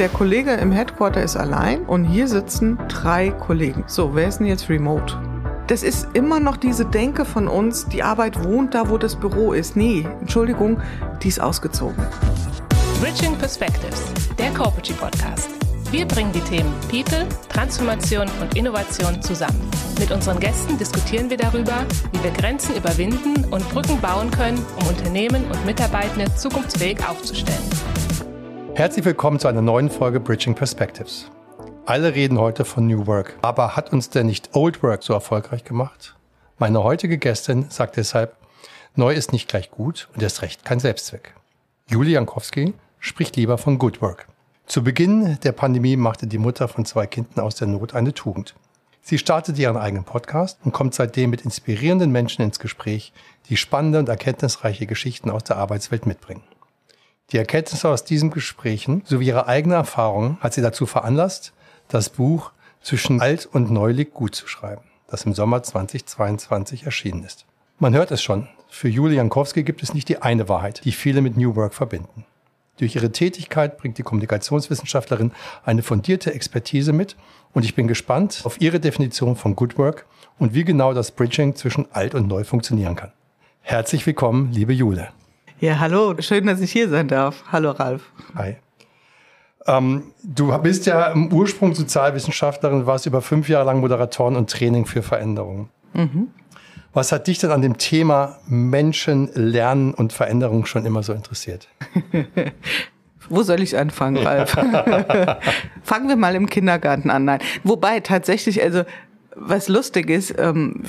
Der Kollege im Headquarter ist allein und hier sitzen drei Kollegen. So, wer ist denn jetzt remote? Das ist immer noch diese Denke von uns, die Arbeit wohnt da, wo das Büro ist. Nee, Entschuldigung, die ist ausgezogen. Bridging Perspectives, der Corporate Podcast. Wir bringen die Themen People, Transformation und Innovation zusammen. Mit unseren Gästen diskutieren wir darüber, wie wir Grenzen überwinden und Brücken bauen können, um Unternehmen und Mitarbeitende zukunftsfähig aufzustellen. Herzlich willkommen zu einer neuen Folge Bridging Perspectives. Alle reden heute von New Work. Aber hat uns denn nicht Old Work so erfolgreich gemacht? Meine heutige Gästin sagt deshalb, neu ist nicht gleich gut und erst recht kein Selbstzweck. Julie Jankowski spricht lieber von Good Work. Zu Beginn der Pandemie machte die Mutter von zwei Kindern aus der Not eine Tugend. Sie startete ihren eigenen Podcast und kommt seitdem mit inspirierenden Menschen ins Gespräch, die spannende und erkenntnisreiche Geschichten aus der Arbeitswelt mitbringen. Die Erkenntnisse aus diesen Gesprächen sowie ihre eigene Erfahrung hat sie dazu veranlasst, das Buch Zwischen Alt und Neulig gut zu schreiben, das im Sommer 2022 erschienen ist. Man hört es schon, für Julie Jankowski gibt es nicht die eine Wahrheit, die viele mit New Work verbinden. Durch ihre Tätigkeit bringt die Kommunikationswissenschaftlerin eine fundierte Expertise mit und ich bin gespannt auf ihre Definition von Good Work und wie genau das Bridging zwischen alt und neu funktionieren kann. Herzlich willkommen, liebe Jule. Ja, hallo, schön, dass ich hier sein darf. Hallo, Ralf. Hi. Ähm, du bist ja im Ursprung Sozialwissenschaftlerin, warst über fünf Jahre lang Moderatorin und Training für Veränderungen. Mhm. Was hat dich denn an dem Thema Menschen, Lernen und Veränderung schon immer so interessiert? Wo soll ich anfangen, Ralf? Fangen wir mal im Kindergarten an. Nein. Wobei tatsächlich, also was lustig ist, ähm,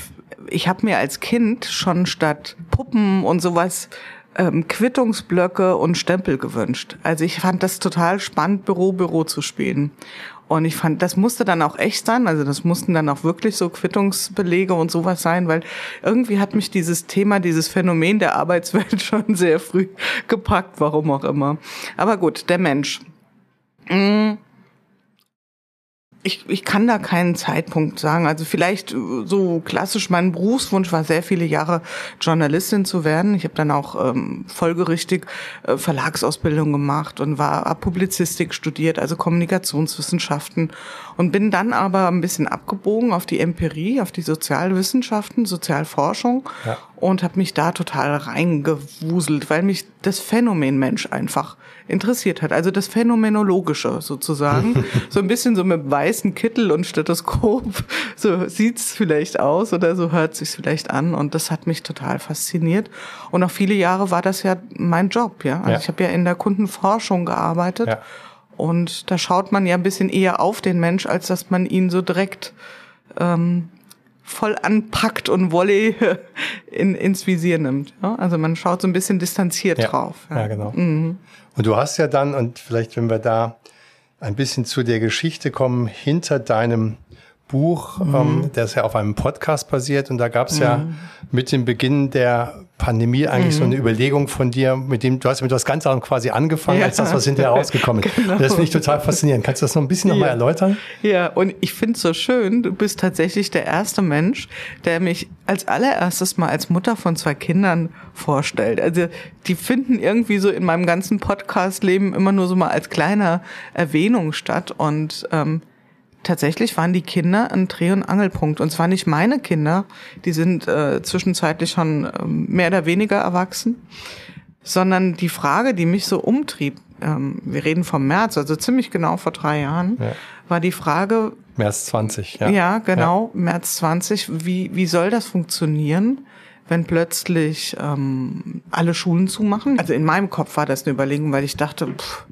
ich habe mir als Kind schon statt Puppen und sowas ähm, Quittungsblöcke und Stempel gewünscht. Also ich fand das total spannend, Büro, Büro zu spielen. Und ich fand, das musste dann auch echt sein. Also das mussten dann auch wirklich so Quittungsbelege und sowas sein, weil irgendwie hat mich dieses Thema, dieses Phänomen der Arbeitswelt schon sehr früh gepackt, warum auch immer. Aber gut, der Mensch. Mmh ich, ich kann da keinen Zeitpunkt sagen. Also vielleicht äh, so klassisch, mein Berufswunsch war sehr viele Jahre Journalistin zu werden. Ich habe dann auch ähm, folgerichtig äh, Verlagsausbildung gemacht und war hab Publizistik studiert, also Kommunikationswissenschaften und bin dann aber ein bisschen abgebogen auf die Empirie, auf die Sozialwissenschaften, Sozialforschung ja. und habe mich da total reingewuselt, weil mich das Phänomen Mensch einfach interessiert hat. Also das Phänomenologische sozusagen. so ein bisschen so mit weißen Kittel und Stethoskop. So sieht's vielleicht aus oder so hört sich's vielleicht an. Und das hat mich total fasziniert. Und auch viele Jahre war das ja mein Job, ja. Also ja. ich habe ja in der Kundenforschung gearbeitet. Ja. Und da schaut man ja ein bisschen eher auf den Mensch, als dass man ihn so direkt ähm, voll anpackt und Volley in, ins Visier nimmt. Ja? Also man schaut so ein bisschen distanziert ja. drauf. Ja, ja genau. Mhm. Und du hast ja dann, und vielleicht wenn wir da ein bisschen zu der Geschichte kommen, hinter deinem Buch, mhm. ähm, das ja auf einem Podcast basiert. Und da gab es mhm. ja mit dem Beginn der Pandemie eigentlich mhm. so eine Überlegung von dir, mit dem du hast mit was ganz anderem quasi angefangen, ja. als das, was hinterher rausgekommen ist. Genau. Das finde ich total faszinierend. Kannst du das noch ein bisschen ja. nochmal erläutern? Ja, und ich finde es so schön, du bist tatsächlich der erste Mensch, der mich als allererstes mal als Mutter von zwei Kindern vorstellt. Also die finden irgendwie so in meinem ganzen Podcast-Leben immer nur so mal als kleiner Erwähnung statt. Und ähm, tatsächlich waren die Kinder ein Dreh- und Angelpunkt. Und zwar nicht meine Kinder, die sind äh, zwischenzeitlich schon äh, mehr oder weniger erwachsen, sondern die Frage, die mich so umtrieb, ähm, wir reden vom März, also ziemlich genau vor drei Jahren, ja. war die Frage. März 20, ja. Ja, genau, ja. März 20. Wie, wie soll das funktionieren? wenn plötzlich ähm, alle Schulen zumachen. Also in meinem Kopf war das eine Überlegung, weil ich dachte, pff,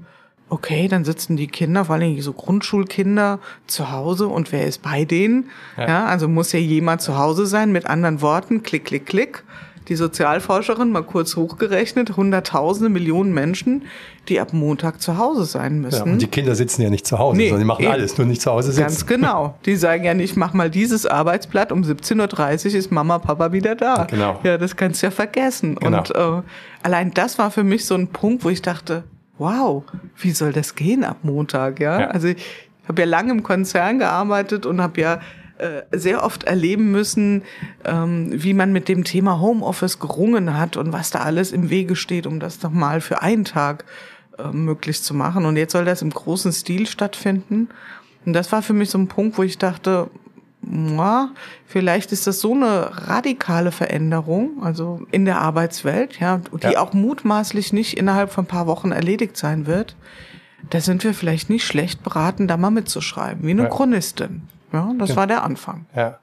Okay, dann sitzen die Kinder, vor allem so Grundschulkinder, zu Hause und wer ist bei denen? Ja. ja. also muss ja jemand zu Hause sein. Mit anderen Worten, klick, klick, klick. Die Sozialforscherin mal kurz hochgerechnet, hunderttausende Millionen Menschen, die ab Montag zu Hause sein müssen. Ja, und die Kinder sitzen ja nicht zu Hause, nee, sondern die machen eben. alles, nur nicht zu Hause sitzen. Ganz genau. Die sagen ja nicht, mach mal dieses Arbeitsblatt, um 17.30 Uhr ist Mama, Papa wieder da. Genau. Ja, das kannst du ja vergessen. Genau. Und äh, allein das war für mich so ein Punkt, wo ich dachte, wow, wie soll das gehen ab Montag, ja? ja. Also ich habe ja lange im Konzern gearbeitet und habe ja äh, sehr oft erleben müssen, ähm, wie man mit dem Thema Homeoffice gerungen hat und was da alles im Wege steht, um das doch mal für einen Tag äh, möglich zu machen. Und jetzt soll das im großen Stil stattfinden. Und das war für mich so ein Punkt, wo ich dachte, vielleicht ist das so eine radikale Veränderung, also in der Arbeitswelt, ja, die ja. auch mutmaßlich nicht innerhalb von ein paar Wochen erledigt sein wird. Da sind wir vielleicht nicht schlecht beraten, da mal mitzuschreiben, wie eine ja. Chronistin. Ja, das ja. war der Anfang. Ja.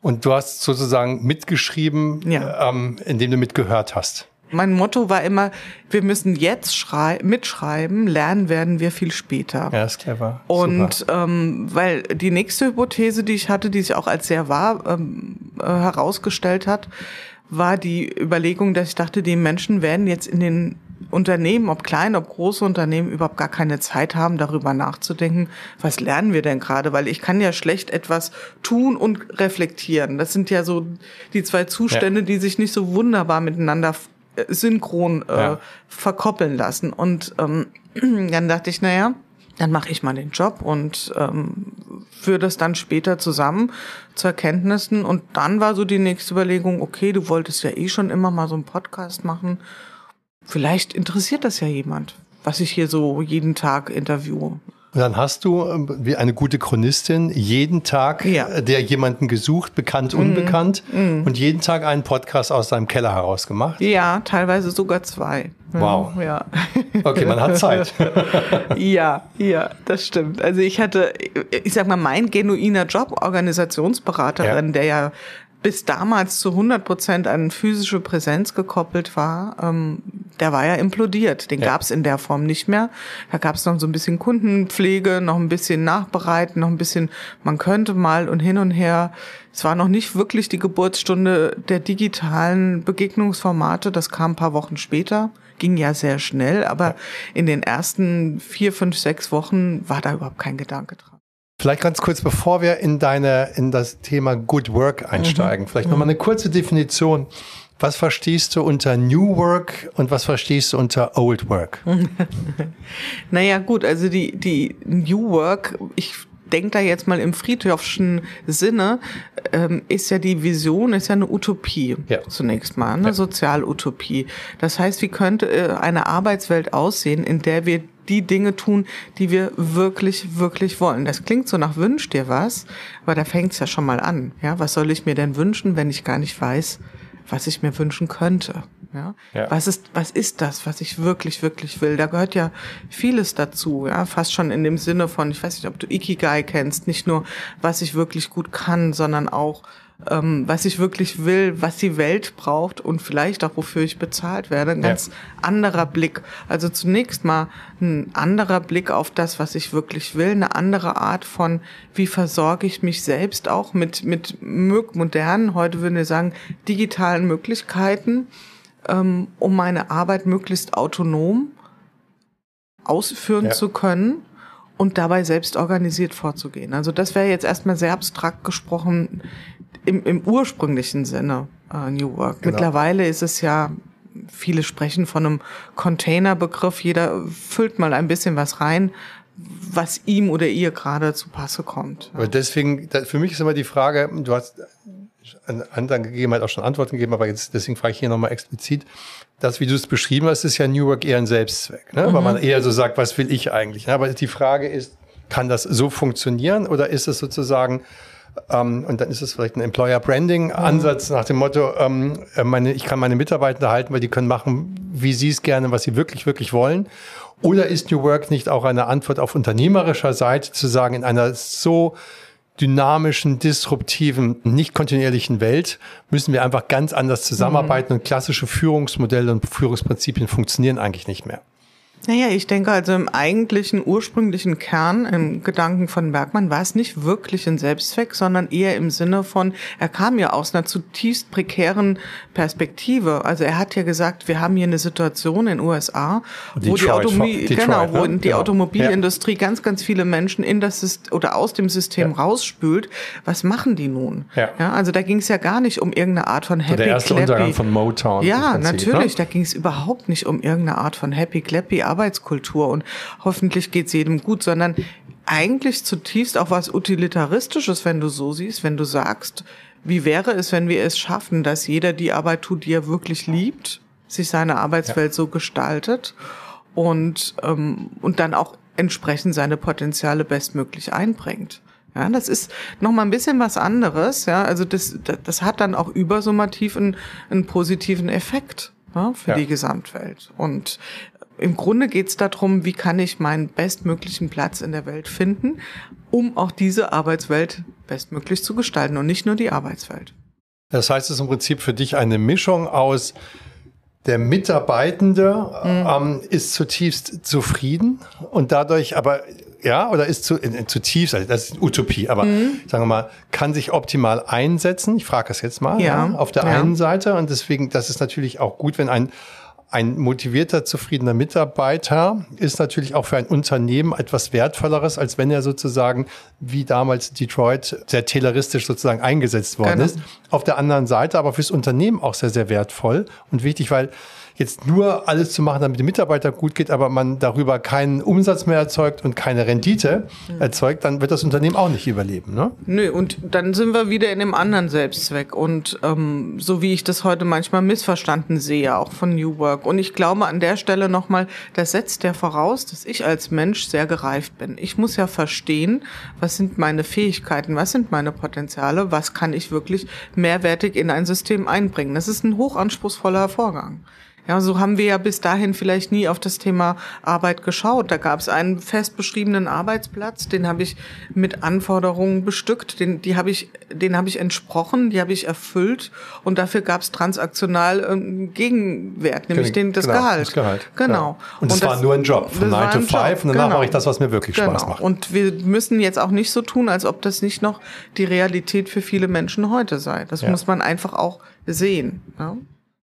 Und du hast sozusagen mitgeschrieben, ja. ähm, indem du mitgehört hast. Mein Motto war immer, wir müssen jetzt mitschreiben, lernen werden wir viel später. Ja, ist clever. Und ähm, weil die nächste Hypothese, die ich hatte, die sich auch als sehr wahr ähm, äh, herausgestellt hat, war die Überlegung, dass ich dachte, die Menschen werden jetzt in den Unternehmen, ob klein, ob große Unternehmen, überhaupt gar keine Zeit haben, darüber nachzudenken, was lernen wir denn gerade? Weil ich kann ja schlecht etwas tun und reflektieren. Das sind ja so die zwei Zustände, ja. die sich nicht so wunderbar miteinander synchron äh, ja. verkoppeln lassen. Und ähm, dann dachte ich, naja, dann mache ich mal den Job und ähm, führe das dann später zusammen zu Erkenntnissen. Und dann war so die nächste Überlegung, okay, du wolltest ja eh schon immer mal so einen Podcast machen. Vielleicht interessiert das ja jemand, was ich hier so jeden Tag interviewe. Und dann hast du, ähm, wie eine gute Chronistin, jeden Tag ja. Äh, der jemanden gesucht, bekannt, mm. unbekannt, mm. und jeden Tag einen Podcast aus seinem Keller herausgemacht. Ja, teilweise sogar zwei. Wow. Ja. Okay, man hat Zeit. ja, ja, das stimmt. Also ich hatte, ich sag mal, mein genuiner Job, Organisationsberaterin, ja. der ja bis damals zu 100 Prozent an physische Präsenz gekoppelt war, ähm, der war ja implodiert. Den ja. gab es in der Form nicht mehr. Da gab es noch so ein bisschen Kundenpflege, noch ein bisschen Nachbereiten, noch ein bisschen, man könnte mal und hin und her. Es war noch nicht wirklich die Geburtsstunde der digitalen Begegnungsformate. Das kam ein paar Wochen später. Ging ja sehr schnell, aber ja. in den ersten vier, fünf, sechs Wochen war da überhaupt kein Gedanke dran. Vielleicht ganz kurz, bevor wir in deine, in das Thema Good Work einsteigen, mhm. vielleicht nochmal eine kurze Definition. Was verstehst du unter New Work und was verstehst du unter Old Work? naja, gut, also die, die New Work, ich denke da jetzt mal im Friedhofschen Sinne, ähm, ist ja die Vision, ist ja eine Utopie ja. zunächst mal, eine ja. Sozialutopie. Das heißt, wie könnte äh, eine Arbeitswelt aussehen, in der wir die Dinge tun, die wir wirklich, wirklich wollen. Das klingt so nach Wünsch dir was, aber da fängt's ja schon mal an. Ja, was soll ich mir denn wünschen, wenn ich gar nicht weiß, was ich mir wünschen könnte? Ja? ja? Was ist, was ist das, was ich wirklich, wirklich will? Da gehört ja vieles dazu, ja, fast schon in dem Sinne von, ich weiß nicht, ob du Ikigai kennst, nicht nur, was ich wirklich gut kann, sondern auch, ähm, was ich wirklich will, was die Welt braucht und vielleicht auch wofür ich bezahlt werde. Ein ganz ja. anderer Blick. Also zunächst mal ein anderer Blick auf das, was ich wirklich will, eine andere Art von, wie versorge ich mich selbst auch mit, mit modernen, heute würden wir sagen, digitalen Möglichkeiten, ähm, um meine Arbeit möglichst autonom ausführen ja. zu können und dabei selbst organisiert vorzugehen. Also das wäre jetzt erstmal sehr abstrakt gesprochen im, im ursprünglichen Sinne äh, New Work. Genau. Mittlerweile ist es ja, viele sprechen von einem Containerbegriff, jeder füllt mal ein bisschen was rein, was ihm oder ihr gerade zu Passe kommt. Aber deswegen, für mich ist immer die Frage, du hast an anderen gegeben, hat auch schon Antworten gegeben, aber jetzt, deswegen frage ich hier nochmal explizit, das, wie du es beschrieben hast, ist ja New Work eher ein Selbstzweck, ne? Mhm. weil man eher so sagt, was will ich eigentlich? Aber die Frage ist, kann das so funktionieren oder ist es sozusagen ähm, und dann ist es vielleicht ein Employer Branding Ansatz mhm. nach dem Motto, ähm, äh, meine, ich kann meine Mitarbeiter halten, weil die können machen, wie sie es gerne, was sie wirklich, wirklich wollen. Oder ist New Work nicht auch eine Antwort auf unternehmerischer Seite zu sagen, in einer so dynamischen, disruptiven, nicht kontinuierlichen Welt müssen wir einfach ganz anders zusammenarbeiten mhm. und klassische Führungsmodelle und Führungsprinzipien funktionieren eigentlich nicht mehr. Naja, ich denke also im eigentlichen ursprünglichen Kern, im Gedanken von Bergmann, war es nicht wirklich ein Selbstzweck, sondern eher im Sinne von, er kam ja aus einer zutiefst prekären Perspektive. Also er hat ja gesagt, wir haben hier eine Situation in den USA, wo die, Automobil Detroit, genau, wo ne? die genau. Automobilindustrie ja. ganz, ganz viele Menschen in das System oder aus dem System ja. rausspült. Was machen die nun? Ja. ja also da ging es ja gar nicht um irgendeine Art von Happy so Der erste Clappy. Untergang von Motown. Ja, Prinzip, natürlich. Ne? Da ging es überhaupt nicht um irgendeine Art von Happy Clappy Arbeitskultur und hoffentlich geht's jedem gut, sondern eigentlich zutiefst auch was Utilitaristisches, wenn du so siehst, wenn du sagst, wie wäre es, wenn wir es schaffen, dass jeder die Arbeit tut, die er wirklich liebt, sich seine Arbeitswelt ja. so gestaltet und, ähm, und dann auch entsprechend seine Potenziale bestmöglich einbringt. Ja, das ist noch mal ein bisschen was anderes. Ja, also das, das hat dann auch übersummativ einen, einen positiven Effekt ja, für ja. die Gesamtwelt. Und im Grunde geht es darum, wie kann ich meinen bestmöglichen Platz in der Welt finden, um auch diese Arbeitswelt bestmöglich zu gestalten und nicht nur die Arbeitswelt. Das heißt, es ist im Prinzip für dich eine Mischung aus der Mitarbeitende mhm. ähm, ist zutiefst zufrieden und dadurch aber ja, oder ist zu, in, zutiefst, also das ist Utopie, aber mhm. sagen wir mal, kann sich optimal einsetzen. Ich frage das jetzt mal, ja, ja auf der ja. einen Seite. Und deswegen, das ist natürlich auch gut, wenn ein ein motivierter, zufriedener Mitarbeiter ist natürlich auch für ein Unternehmen etwas Wertvolleres, als wenn er sozusagen wie damals Detroit sehr tayloristisch sozusagen eingesetzt worden genau. ist. Auf der anderen Seite aber fürs Unternehmen auch sehr, sehr wertvoll und wichtig, weil jetzt nur alles zu machen, damit dem Mitarbeiter gut geht, aber man darüber keinen Umsatz mehr erzeugt und keine Rendite mhm. erzeugt, dann wird das Unternehmen auch nicht überleben. Ne? Nö, und dann sind wir wieder in dem anderen Selbstzweck. Und ähm, so wie ich das heute manchmal missverstanden sehe, auch von New Work. Und ich glaube an der Stelle nochmal, das setzt ja voraus, dass ich als Mensch sehr gereift bin. Ich muss ja verstehen, was sind meine Fähigkeiten, was sind meine Potenziale, was kann ich wirklich mehrwertig in ein System einbringen. Das ist ein hochanspruchsvoller Vorgang. Ja, so haben wir ja bis dahin vielleicht nie auf das Thema Arbeit geschaut. Da gab es einen fest beschriebenen Arbeitsplatz, den habe ich mit Anforderungen bestückt, den, die habe ich, den habe ich entsprochen, die habe ich erfüllt und dafür gab es transaktional einen Gegenwert, nämlich den, das, genau, Gehalt. das Gehalt. Genau. Ja. Und, und das war nur ein Job, von 9 to 5 und danach genau. mache ich das, was mir wirklich genau. Spaß macht. Und wir müssen jetzt auch nicht so tun, als ob das nicht noch die Realität für viele Menschen heute sei. Das ja. muss man einfach auch sehen. Ja?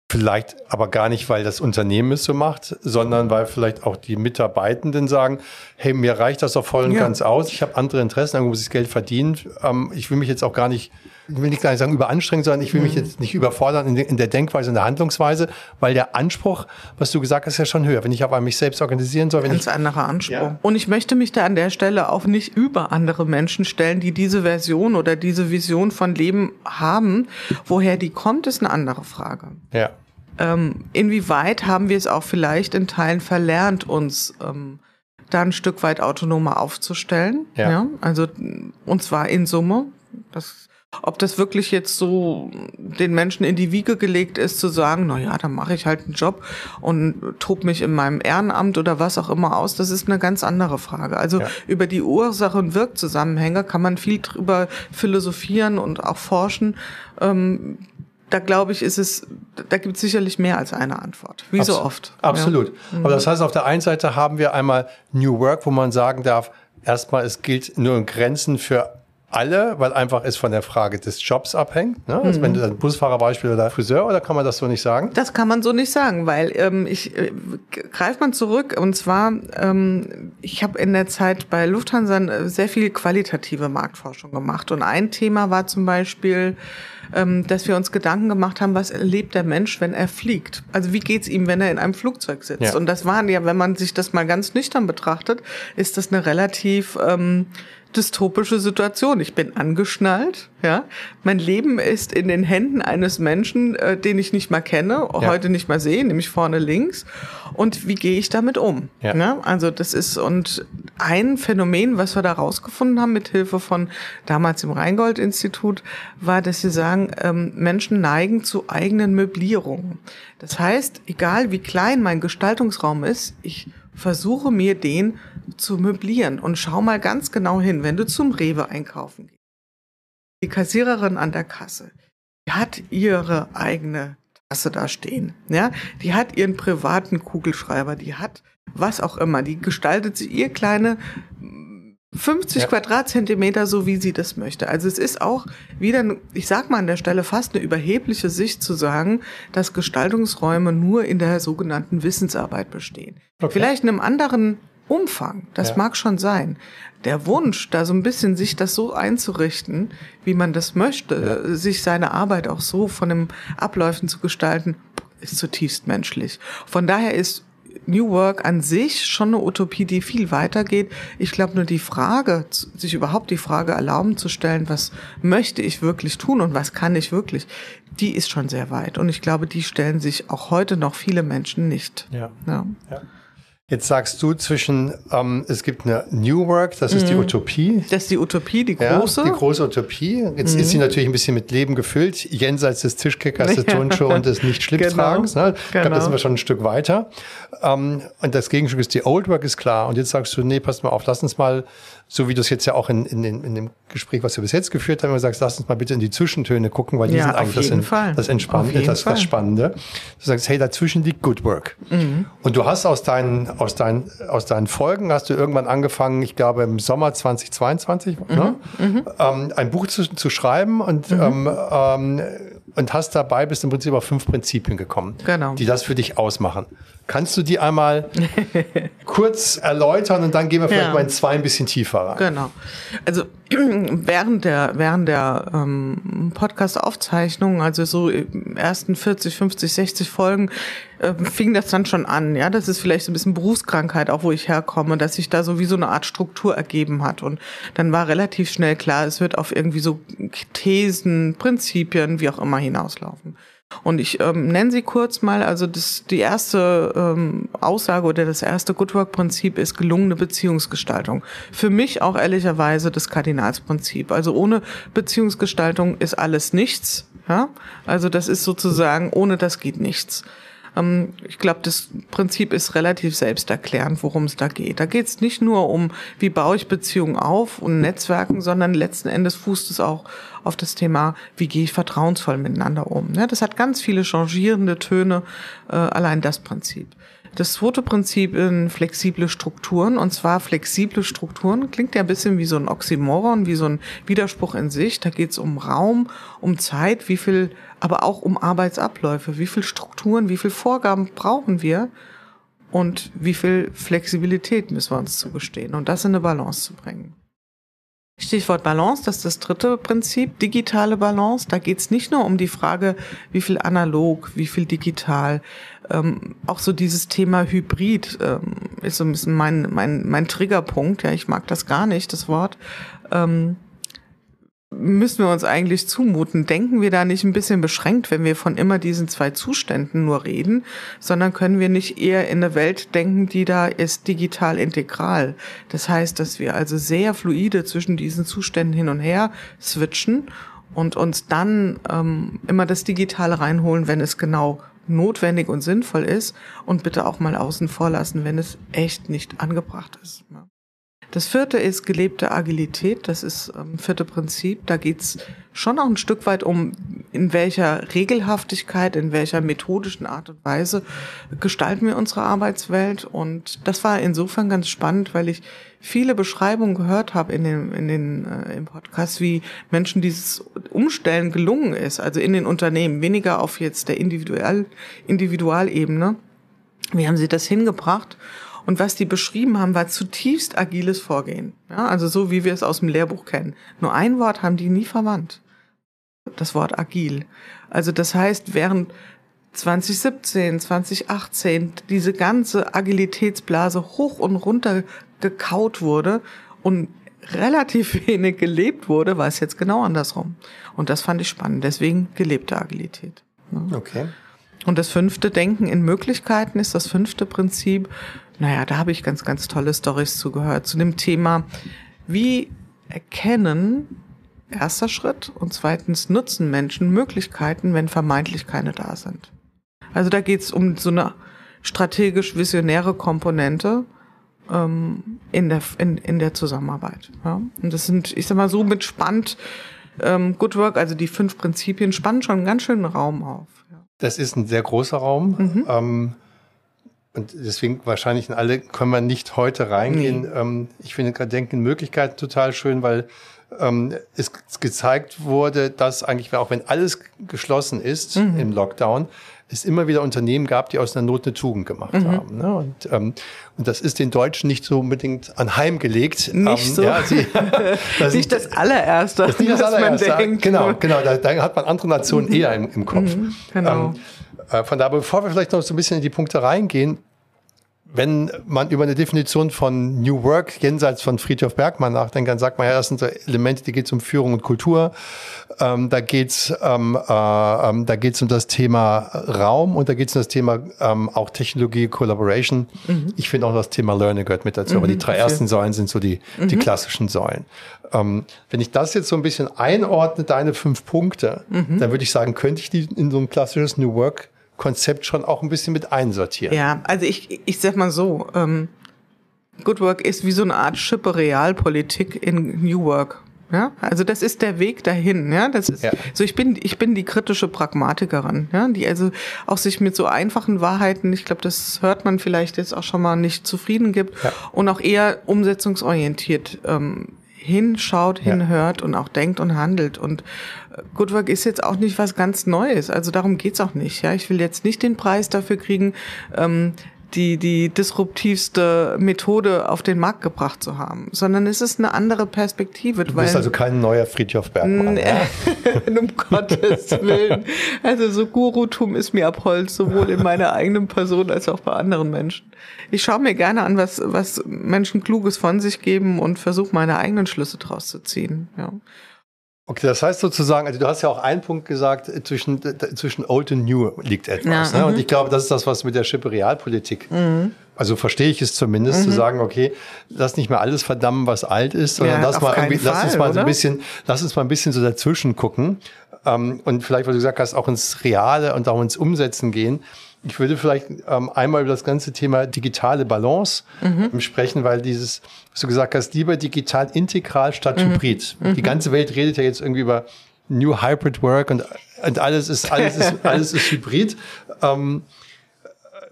Vielleicht aber gar nicht, weil das Unternehmen es so macht, sondern weil vielleicht auch die Mitarbeitenden sagen, hey, mir reicht das doch voll und ja. ganz aus. Ich habe andere Interessen, irgendwo muss ich Geld verdienen. Ähm, ich will mich jetzt auch gar nicht, ich will nicht gar nicht sagen überanstrengen, sondern ich will mich mhm. jetzt nicht überfordern in, in, der Denkweise, in der Handlungsweise, weil der Anspruch, was du gesagt hast, ist ja schon höher. Wenn ich aber mich selbst organisieren soll, wenn Ganz ich... anderer Anspruch. Ja. Und ich möchte mich da an der Stelle auch nicht über andere Menschen stellen, die diese Version oder diese Vision von Leben haben. Woher die kommt, ist eine andere Frage. Ja. Ähm, inwieweit haben wir es auch vielleicht in Teilen verlernt, uns ähm, da ein Stück weit autonomer aufzustellen? Ja. ja. Also und zwar in Summe. Das, ob das wirklich jetzt so den Menschen in die Wiege gelegt ist, zu sagen, na ja, dann mache ich halt einen Job und tob mich in meinem Ehrenamt oder was auch immer aus, das ist eine ganz andere Frage. Also ja. über die Ursache und Wirkzusammenhänge kann man viel drüber philosophieren und auch forschen. Ähm, da glaube ich, ist es, da gibt es sicherlich mehr als eine Antwort, wie Abs so oft. Absolut. Ja. Aber das heißt, auf der einen Seite haben wir einmal New Work, wo man sagen darf, erstmal, es gilt nur in Grenzen für alle, weil einfach es von der Frage des Jobs abhängt. Ne? Also mhm. wenn du dann Busfahrerbeispiel oder Friseur, oder kann man das so nicht sagen? Das kann man so nicht sagen, weil ähm, ich äh, greife mal zurück und zwar, ähm, ich habe in der Zeit bei Lufthansa äh, sehr viel qualitative Marktforschung gemacht und ein Thema war zum Beispiel, ähm, dass wir uns Gedanken gemacht haben, was erlebt der Mensch, wenn er fliegt? Also wie geht's ihm, wenn er in einem Flugzeug sitzt? Ja. Und das waren ja, wenn man sich das mal ganz nüchtern betrachtet, ist das eine relativ ähm, dystopische Situation. Ich bin angeschnallt, ja. Mein Leben ist in den Händen eines Menschen, äh, den ich nicht mal kenne, ja. heute nicht mal sehe, nämlich vorne links. Und wie gehe ich damit um? Ja. ja. Also das ist und ein Phänomen, was wir da rausgefunden haben mit Hilfe von damals im Rheingold-Institut, war, dass sie sagen, ähm, Menschen neigen zu eigenen Möblierungen. Das heißt, egal wie klein mein Gestaltungsraum ist, ich versuche mir den zu möblieren und schau mal ganz genau hin, wenn du zum Rewe einkaufen gehst. Die Kassiererin an der Kasse, die hat ihre eigene Tasse da stehen, ja, die hat ihren privaten Kugelschreiber, die hat was auch immer, die gestaltet sie ihr kleine 50 ja. Quadratzentimeter, so wie sie das möchte. Also es ist auch wieder, ich sag mal an der Stelle fast eine überhebliche Sicht zu sagen, dass Gestaltungsräume nur in der sogenannten Wissensarbeit bestehen. Okay. Vielleicht in einem anderen Umfang, das ja. mag schon sein. Der Wunsch, da so ein bisschen sich das so einzurichten, wie man das möchte, ja. sich seine Arbeit auch so von den Abläufen zu gestalten, ist zutiefst menschlich. Von daher ist New Work an sich schon eine Utopie, die viel weitergeht. Ich glaube nur die Frage, sich überhaupt die Frage erlauben zu stellen, was möchte ich wirklich tun und was kann ich wirklich, die ist schon sehr weit. Und ich glaube, die stellen sich auch heute noch viele Menschen nicht. Ja. ja. ja. Jetzt sagst du zwischen, ähm, es gibt eine New Work, das ist mhm. die Utopie. Das ist die Utopie, die große. Ja, die große Utopie. Jetzt mhm. ist sie natürlich ein bisschen mit Leben gefüllt, jenseits des Tischkickers, des Turnschuh und des Nicht-Schlipstragens. Genau. Ne? Ich genau. glaube, da sind wir schon ein Stück weiter. Ähm, und das Gegenstück ist die Old Work, ist klar. Und jetzt sagst du, nee, pass mal auf, lass uns mal so wie du es jetzt ja auch in, in, in dem Gespräch, was wir bis jetzt geführt haben, sagst, lass uns mal bitte in die Zwischentöne gucken, weil die ja, sind eigentlich das, in, das Entspannende, das, das Spannende. Du sagst, hey, dazwischen liegt Good Work. Mhm. Und du hast aus deinen, aus deinen, aus deinen Folgen hast du irgendwann angefangen, ich glaube im Sommer 2022, mhm. ne, mhm. Ähm, ein Buch zu, zu schreiben und mhm. ähm, ähm, und hast dabei bist im Prinzip auf fünf Prinzipien gekommen, genau. die das für dich ausmachen. Kannst du die einmal kurz erläutern und dann gehen wir vielleicht ja. mal in zwei ein bisschen tiefer rein? Genau. Also während der während der ähm, Podcast-Aufzeichnung, also so im ersten 40, 50, 60 Folgen, äh, fing das dann schon an. Ja, das ist vielleicht so ein bisschen Berufskrankheit, auch wo ich herkomme, dass sich da so wie so eine Art Struktur ergeben hat. Und dann war relativ schnell klar, es wird auf irgendwie so Thesen, Prinzipien, wie auch immer hinauslaufen. Und ich ähm, nenne sie kurz mal, also das, die erste ähm, Aussage oder das erste Good Work-Prinzip ist gelungene Beziehungsgestaltung. Für mich auch ehrlicherweise das Kardinalsprinzip. Also ohne Beziehungsgestaltung ist alles nichts. Ja? Also das ist sozusagen, ohne das geht nichts. Ähm, ich glaube, das Prinzip ist relativ selbsterklärend, worum es da geht. Da geht es nicht nur um, wie baue ich Beziehungen auf und Netzwerken, sondern letzten Endes fußt es auch auf das Thema, wie gehe ich vertrauensvoll miteinander um. Das hat ganz viele changierende Töne, äh, allein das Prinzip. Das zweite Prinzip in flexible Strukturen, und zwar flexible Strukturen, klingt ja ein bisschen wie so ein Oxymoron, wie so ein Widerspruch in sich. Da geht es um Raum, um Zeit, wie viel, aber auch um Arbeitsabläufe, wie viel Strukturen, wie viel Vorgaben brauchen wir und wie viel Flexibilität müssen wir uns zugestehen und das in eine Balance zu bringen. Stichwort Balance, das ist das dritte Prinzip, digitale Balance. Da geht es nicht nur um die Frage, wie viel analog, wie viel digital. Ähm, auch so dieses Thema Hybrid ähm, ist so ein bisschen mein, mein, mein Triggerpunkt. Ja, ich mag das gar nicht, das Wort. Ähm, müssen wir uns eigentlich zumuten? Denken wir da nicht ein bisschen beschränkt, wenn wir von immer diesen zwei Zuständen nur reden, sondern können wir nicht eher in eine Welt denken, die da ist digital integral? Das heißt, dass wir also sehr fluide zwischen diesen Zuständen hin und her switchen und uns dann ähm, immer das Digitale reinholen, wenn es genau notwendig und sinnvoll ist und bitte auch mal außen vor lassen, wenn es echt nicht angebracht ist. Das vierte ist gelebte Agilität. Das ist ähm, vierte Prinzip. Da geht's schon auch ein Stück weit um, in welcher Regelhaftigkeit, in welcher methodischen Art und Weise gestalten wir unsere Arbeitswelt. Und das war insofern ganz spannend, weil ich viele Beschreibungen gehört habe in den, in den äh, im Podcast, wie Menschen dieses Umstellen gelungen ist, also in den Unternehmen, weniger auf jetzt der Individual, Individualebene. Wie haben sie das hingebracht? Und was die beschrieben haben, war zutiefst agiles Vorgehen. Ja, also so, wie wir es aus dem Lehrbuch kennen. Nur ein Wort haben die nie verwandt. Das Wort agil. Also das heißt, während 2017, 2018 diese ganze Agilitätsblase hoch und runter gekaut wurde und relativ wenig gelebt wurde, war es jetzt genau andersrum. Und das fand ich spannend. Deswegen gelebte Agilität. Okay. Und das fünfte Denken in Möglichkeiten ist das fünfte Prinzip. Naja, da habe ich ganz, ganz tolle Stories zugehört zu dem Thema, wie erkennen, erster Schritt, und zweitens nutzen Menschen Möglichkeiten, wenn vermeintlich keine da sind. Also da geht es um so eine strategisch-visionäre Komponente ähm, in, der, in, in der Zusammenarbeit. Ja? Und das sind, ich sag mal so, mit spannt ähm, Good Work, also die fünf Prinzipien, spannen schon einen ganz schönen Raum auf. Ja. Das ist ein sehr großer Raum. Mhm. Ähm, und deswegen wahrscheinlich in alle können wir nicht heute reingehen. Nee. Ähm, ich finde gerade Denken Möglichkeiten total schön, weil ähm, es gezeigt wurde, dass eigentlich, auch wenn alles geschlossen ist mhm. im Lockdown, es immer wieder Unternehmen gab, die aus einer Not eine Tugend gemacht mhm. haben. Ne? Und, ähm, und das ist den Deutschen nicht so unbedingt anheimgelegt. Nicht ähm, so. Ja, sie, das nicht das allererste, das ist nicht das allererste. Man denkt. Genau, genau. Da, da, hat man andere Nationen mhm. eher im, im Kopf. Mhm, genau. Ähm, äh, von daher, bevor wir vielleicht noch so ein bisschen in die Punkte reingehen, wenn man über eine Definition von New Work jenseits von Friedhof Bergmann nachdenkt, dann sagt man ja, das sind so Elemente, die geht es um Führung und Kultur. Ähm, da geht's ähm, äh, ähm, da geht's um das Thema Raum und da geht's um das Thema ähm, auch Technologie, Collaboration. Mhm. Ich finde auch das Thema Learning gehört mit dazu. Mhm, aber die drei ersten Säulen sind so die, mhm. die klassischen Säulen. Ähm, wenn ich das jetzt so ein bisschen einordne, deine fünf Punkte, mhm. dann würde ich sagen, könnte ich die in so ein klassisches New Work Konzept schon auch ein bisschen mit einsortieren. Ja, also ich, ich sag mal so, ähm, Good Work ist wie so eine Art Schippe Realpolitik in New Work. Ja, also das ist der Weg dahin. Ja, das ist ja. so. Ich bin ich bin die kritische Pragmatikerin. Ja, die also auch sich mit so einfachen Wahrheiten, ich glaube, das hört man vielleicht jetzt auch schon mal nicht zufrieden gibt ja. und auch eher umsetzungsorientiert ähm, hinschaut, hinhört und auch denkt und handelt. Und Good Work ist jetzt auch nicht was ganz Neues. Also darum geht's auch nicht. Ja, ich will jetzt nicht den Preis dafür kriegen, ähm, die, die disruptivste Methode auf den Markt gebracht zu haben, sondern es ist eine andere Perspektive. Du bist also kein neuer Friedhof Bergmann. Ja? um Gottes Willen. Also so Gurutum ist mir abhold, sowohl in meiner eigenen Person als auch bei anderen Menschen. Ich schaue mir gerne an, was, was Menschen Kluges von sich geben und versuche meine eigenen Schlüsse draus zu ziehen. Ja. Okay, das heißt sozusagen, also du hast ja auch einen Punkt gesagt, zwischen, zwischen Old und New liegt etwas. Ja, ne? Und mhm. ich glaube, das ist das, was mit der Schippe Realpolitik, mhm. also verstehe ich es zumindest, mhm. zu sagen, okay, lass nicht mehr alles verdammen, was alt ist, sondern ja, lass, mal irgendwie, Fall, lass uns mal so ein bisschen, lass uns mal ein bisschen so dazwischen gucken. Ähm, und vielleicht, was du gesagt hast, auch ins Reale und auch ins Umsetzen gehen. Ich würde vielleicht ähm, einmal über das ganze Thema digitale Balance mhm. sprechen, weil dieses, was du gesagt hast, lieber digital integral statt mhm. hybrid. Mhm. Die ganze Welt redet ja jetzt irgendwie über New Hybrid Work und, und alles ist, alles ist, alles ist hybrid. Ähm,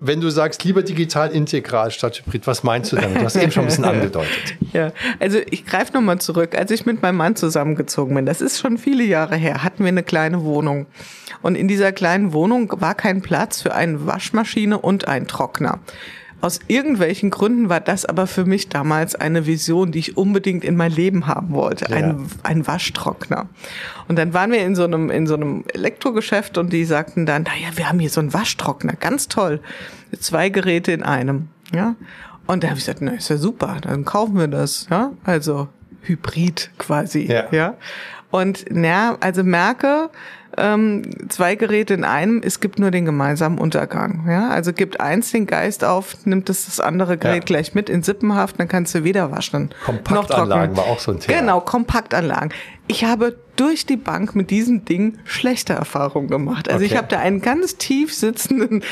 wenn du sagst, lieber digital integral statt hybrid, was meinst du damit? Du hast eben schon ein bisschen angedeutet. Ja, also ich greife nochmal zurück. Als ich mit meinem Mann zusammengezogen bin, das ist schon viele Jahre her, hatten wir eine kleine Wohnung. Und in dieser kleinen Wohnung war kein Platz für eine Waschmaschine und einen Trockner. Aus irgendwelchen Gründen war das aber für mich damals eine Vision, die ich unbedingt in mein Leben haben wollte. Ja. Ein, ein Waschtrockner. Und dann waren wir in so einem, in so einem Elektrogeschäft und die sagten dann, naja, wir haben hier so einen Waschtrockner, ganz toll. Zwei Geräte in einem, ja. Und da habe ich gesagt, na, ist ja super, dann kaufen wir das, ja. Also Hybrid quasi, ja. ja? Und ja, also merke, ähm, zwei Geräte in einem, es gibt nur den gemeinsamen Untergang. Ja? Also gibt eins den Geist auf, nimmt es das andere Gerät ja. gleich mit in Sippenhaft, dann kannst du weder waschen. Kompaktanlagen war auch so ein Thema. Genau, Kompaktanlagen. Ich habe durch die Bank mit diesem Ding schlechte Erfahrungen gemacht. Also okay. ich habe da einen ganz tief sitzenden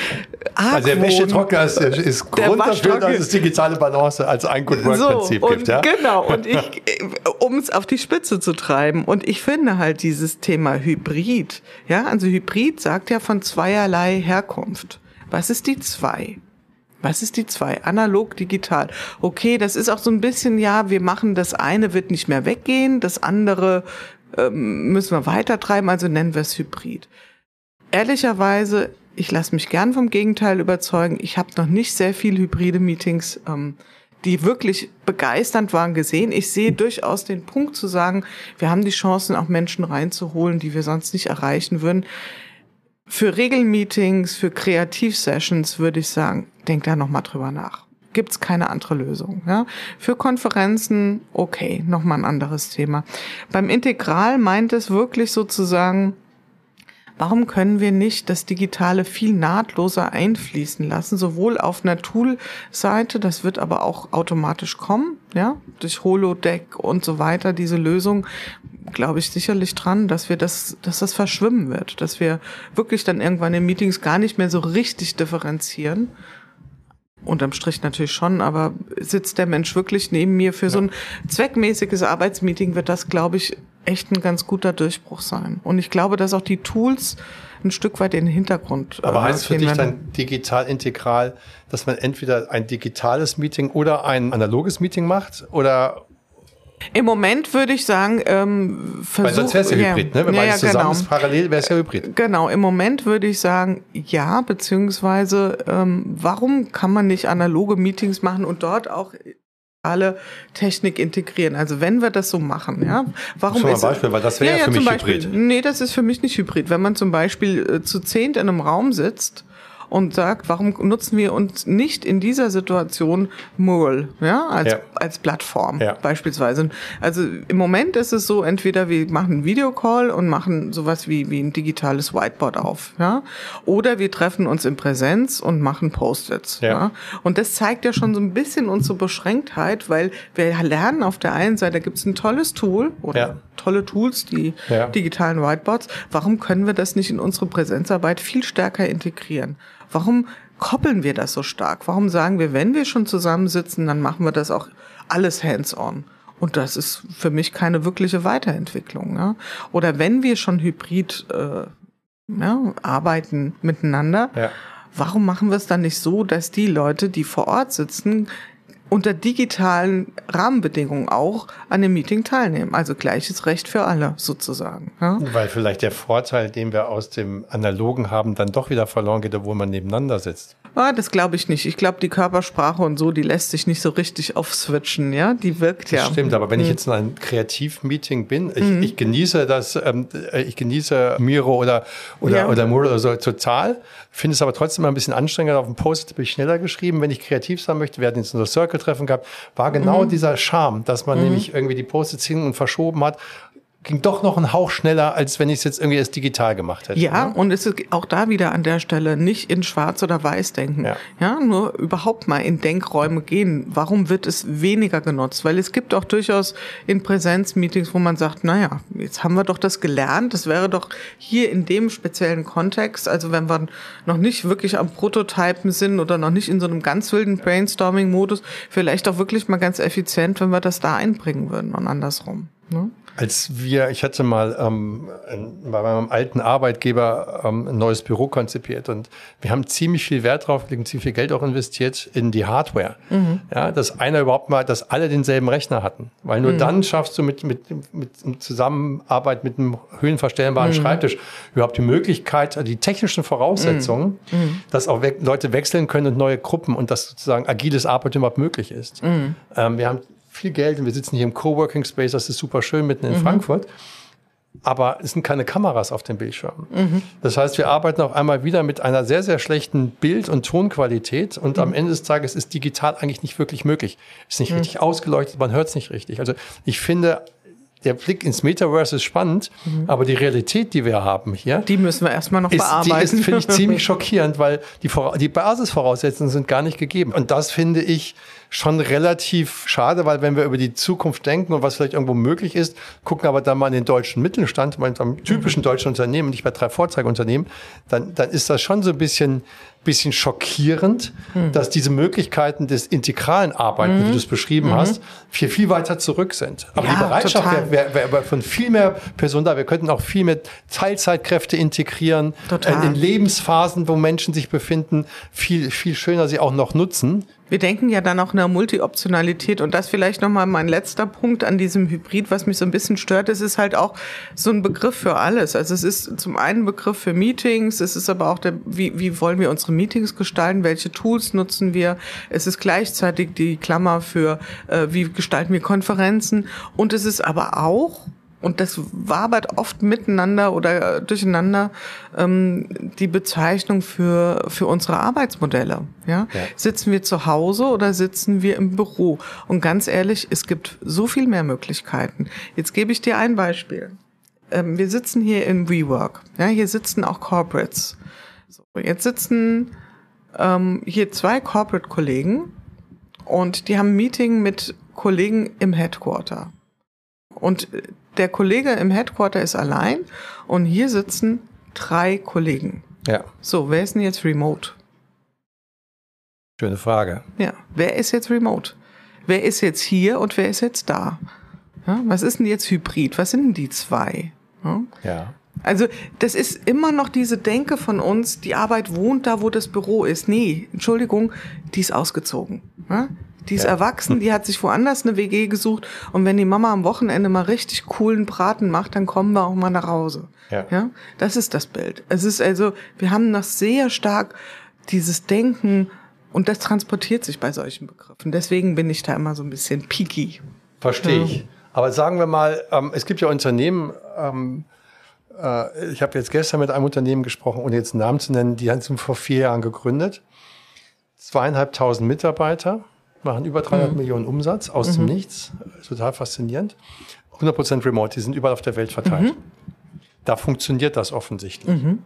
Argwohn. Also der Wäschetrockner ist, ist Grund dafür, dass es digitale Balance als ein Good Work Prinzip so, gibt. Ja? Genau. Und ich, um es auf die Spitze zu treiben. Und ich finde halt dieses Thema Hybrid. Ja, also Hybrid sagt ja von zweierlei Herkunft. Was ist die zwei? Was ist die zwei? Analog, digital. Okay, das ist auch so ein bisschen, ja, wir machen das eine wird nicht mehr weggehen, das andere ähm, müssen wir weitertreiben, also nennen wir es Hybrid. Ehrlicherweise, ich lasse mich gern vom Gegenteil überzeugen. Ich habe noch nicht sehr viele hybride Meetings, ähm, die wirklich begeisternd waren, gesehen. Ich sehe durchaus den Punkt zu sagen, wir haben die Chancen, auch Menschen reinzuholen, die wir sonst nicht erreichen würden. Für Regelmeetings, für Kreativsessions würde ich sagen, denk da nochmal drüber nach. Gibt's keine andere Lösung. Ja? Für Konferenzen, okay, nochmal ein anderes Thema. Beim Integral meint es wirklich sozusagen, Warum können wir nicht das Digitale viel nahtloser einfließen lassen, sowohl auf einer Tool-Seite, das wird aber auch automatisch kommen, ja, durch Holodeck und so weiter, diese Lösung, glaube ich sicherlich dran, dass wir das, dass das verschwimmen wird, dass wir wirklich dann irgendwann in Meetings gar nicht mehr so richtig differenzieren. Unterm Strich natürlich schon, aber sitzt der Mensch wirklich neben mir für ja. so ein zweckmäßiges Arbeitsmeeting, wird das, glaube ich, echt ein ganz guter Durchbruch sein. Und ich glaube, dass auch die Tools ein Stück weit in den Hintergrund. Aber äh, heißt für dich dann digital integral, dass man entweder ein digitales Meeting oder ein analoges Meeting macht oder im Moment würde ich sagen, ähm, versuch, Weil sonst wäre es ja, Hybrid, ne? Wenn ja, ja, zusammen genau. ist, parallel wäre es ja Hybrid. Genau, im Moment würde ich sagen, ja, beziehungsweise ähm, warum kann man nicht analoge Meetings machen und dort auch alle Technik integrieren. Also wenn wir das so machen, ja, warum Schon mal ein Beispiel, weil das wäre ja, ja, für mich Beispiel, Hybrid. Nee, das ist für mich nicht Hybrid. Wenn man zum Beispiel äh, zu zehnt in einem Raum sitzt und sagt, warum nutzen wir uns nicht in dieser Situation Mural, ja, als, ja. als Plattform ja. beispielsweise. Also im Moment ist es so, entweder wir machen einen Videocall und machen sowas wie, wie ein digitales Whiteboard auf, ja, oder wir treffen uns in Präsenz und machen Post-its, ja. ja. Und das zeigt ja schon so ein bisschen unsere Beschränktheit, weil wir lernen auf der einen Seite, da gibt es ein tolles Tool oder ja. tolle Tools, die digitalen Whiteboards. Warum können wir das nicht in unsere Präsenzarbeit viel stärker integrieren? Warum koppeln wir das so stark? Warum sagen wir, wenn wir schon zusammensitzen, dann machen wir das auch alles hands-on? Und das ist für mich keine wirkliche Weiterentwicklung. Ja? Oder wenn wir schon hybrid äh, ja, arbeiten miteinander, ja. warum machen wir es dann nicht so, dass die Leute, die vor Ort sitzen, unter digitalen Rahmenbedingungen auch an dem Meeting teilnehmen. Also gleiches Recht für alle sozusagen. Ja? Weil vielleicht der Vorteil, den wir aus dem Analogen haben, dann doch wieder verloren geht, obwohl man nebeneinander sitzt. Ah, das glaube ich nicht. Ich glaube, die Körpersprache und so, die lässt sich nicht so richtig aufswitchen, ja. Die wirkt ja. Das stimmt, aber wenn ich mhm. jetzt in einem Kreativmeeting bin, ich, mhm. ich genieße das, ähm, ich genieße Miro oder oder ja. oder Muro oder so total, finde es aber trotzdem ein bisschen anstrengender. Auf dem Post bin ich schneller geschrieben, wenn ich kreativ sein möchte. Wir hatten jetzt unser Circle-Treffen gehabt, war genau mhm. dieser Charme, dass man mhm. nämlich irgendwie die Post-its hin und verschoben hat ging doch noch ein Hauch schneller, als wenn ich es jetzt irgendwie erst digital gemacht hätte. Ja, ne? und es ist auch da wieder an der Stelle nicht in Schwarz oder Weiß denken. Ja. ja, nur überhaupt mal in Denkräume gehen. Warum wird es weniger genutzt? Weil es gibt auch durchaus in Präsenzmeetings, wo man sagt, naja, jetzt haben wir doch das gelernt. Das wäre doch hier in dem speziellen Kontext, also wenn wir noch nicht wirklich am Prototypen sind oder noch nicht in so einem ganz wilden Brainstorming-Modus, vielleicht auch wirklich mal ganz effizient, wenn wir das da einbringen würden und andersrum. Ne? Als wir, ich hatte mal ähm, bei meinem alten Arbeitgeber ähm, ein neues Büro konzipiert und wir haben ziemlich viel Wert drauf gelegt, ziemlich viel Geld auch investiert in die Hardware. Mhm. Ja, dass einer überhaupt mal, dass alle denselben Rechner hatten. Weil nur mhm. dann schaffst du mit, mit, mit Zusammenarbeit mit einem höhenverstellbaren mhm. Schreibtisch überhaupt die Möglichkeit, die technischen Voraussetzungen, mhm. Mhm. dass auch we Leute wechseln können und neue Gruppen und dass sozusagen agiles Arbeiten überhaupt möglich ist. Mhm. Ähm, wir haben viel Geld und wir sitzen hier im Coworking Space, das ist super schön mitten in mhm. Frankfurt. Aber es sind keine Kameras auf dem Bildschirm. Mhm. Das heißt, wir arbeiten auf einmal wieder mit einer sehr, sehr schlechten Bild- und Tonqualität und mhm. am Ende des Tages ist digital eigentlich nicht wirklich möglich. Ist nicht mhm. richtig ausgeleuchtet, man hört es nicht richtig. Also ich finde, der Blick ins Metaverse ist spannend, mhm. aber die Realität, die wir haben hier, die müssen wir erstmal noch ist, bearbeiten. Die ist, finde ich, ziemlich schockierend, weil die, die Basisvoraussetzungen sind gar nicht gegeben. Und das finde ich schon relativ schade, weil wenn wir über die Zukunft denken und was vielleicht irgendwo möglich ist, gucken aber dann mal in den deutschen Mittelstand, beim typischen deutschen Unternehmen, nicht bei drei Vorzeigeunternehmen, dann, dann ist das schon so ein bisschen bisschen schockierend, mhm. dass diese Möglichkeiten des integralen Arbeiten, mhm. wie du es beschrieben mhm. hast, viel, viel weiter zurück sind. Aber ja, die Bereitschaft wäre wär, wär, von viel mehr Personen da. Wir könnten auch viel mehr Teilzeitkräfte integrieren, total. in Lebensphasen, wo Menschen sich befinden, viel, viel schöner sie auch noch nutzen. Wir denken ja dann auch in der Multi-Optionalität und das vielleicht nochmal mein letzter Punkt an diesem Hybrid, was mich so ein bisschen stört, es ist halt auch so ein Begriff für alles. Also es ist zum einen Begriff für Meetings, es ist aber auch der, wie, wie wollen wir unsere Meetings gestalten, welche Tools nutzen wir. Es ist gleichzeitig die Klammer für, äh, wie gestalten wir Konferenzen und es ist aber auch und das wabert oft miteinander oder durcheinander ähm, die Bezeichnung für, für unsere Arbeitsmodelle. Ja? ja? Sitzen wir zu Hause oder sitzen wir im Büro? Und ganz ehrlich, es gibt so viel mehr Möglichkeiten. Jetzt gebe ich dir ein Beispiel. Ähm, wir sitzen hier in WeWork. Ja? Hier sitzen auch Corporates. Jetzt sitzen ähm, hier zwei Corporate-Kollegen und die haben ein Meeting mit Kollegen im Headquarter. Und der Kollege im Headquarter ist allein und hier sitzen drei Kollegen. Ja. So, wer ist denn jetzt remote? Schöne Frage. Ja, wer ist jetzt remote? Wer ist jetzt hier und wer ist jetzt da? Ja, was ist denn jetzt Hybrid? Was sind denn die zwei? Ja. ja. Also das ist immer noch diese Denke von uns, die Arbeit wohnt da, wo das Büro ist. Nee, Entschuldigung, die ist ausgezogen. Ja? Die ist ja. erwachsen, die hat sich woanders eine WG gesucht. Und wenn die Mama am Wochenende mal richtig coolen Braten macht, dann kommen wir auch mal nach Hause. Ja. ja? Das ist das Bild. Es ist also, wir haben noch sehr stark dieses Denken und das transportiert sich bei solchen Begriffen. Deswegen bin ich da immer so ein bisschen picky. Verstehe ich. Aber sagen wir mal, ähm, es gibt ja Unternehmen, ähm, Äh, ich habe jetzt gestern mit einem Unternehmen gesprochen, ohne jetzt einen Namen zu nennen, die haben es vor vier Jahren gegründet. Zweieinhalbtausend Mitarbeiter, machen über 300 mhm. Millionen Umsatz aus mhm. dem Nichts. Total faszinierend. 100% remote, die sind überall auf der Welt verteilt. Mhm. Da funktioniert das offensichtlich. Mhm.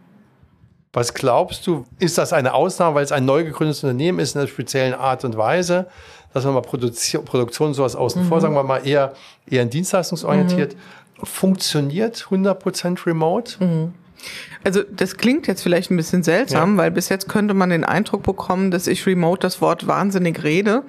Was glaubst du, ist das eine Ausnahme, weil es ein neu gegründetes Unternehmen ist in einer speziellen Art und Weise? Dass wir mal Produktion, Produktion sowas außen vor, mhm. sagen wir mal eher, eher dienstleistungsorientiert. Funktioniert 100% remote? Mhm. Also das klingt jetzt vielleicht ein bisschen seltsam, ja. weil bis jetzt könnte man den Eindruck bekommen, dass ich remote das Wort wahnsinnig rede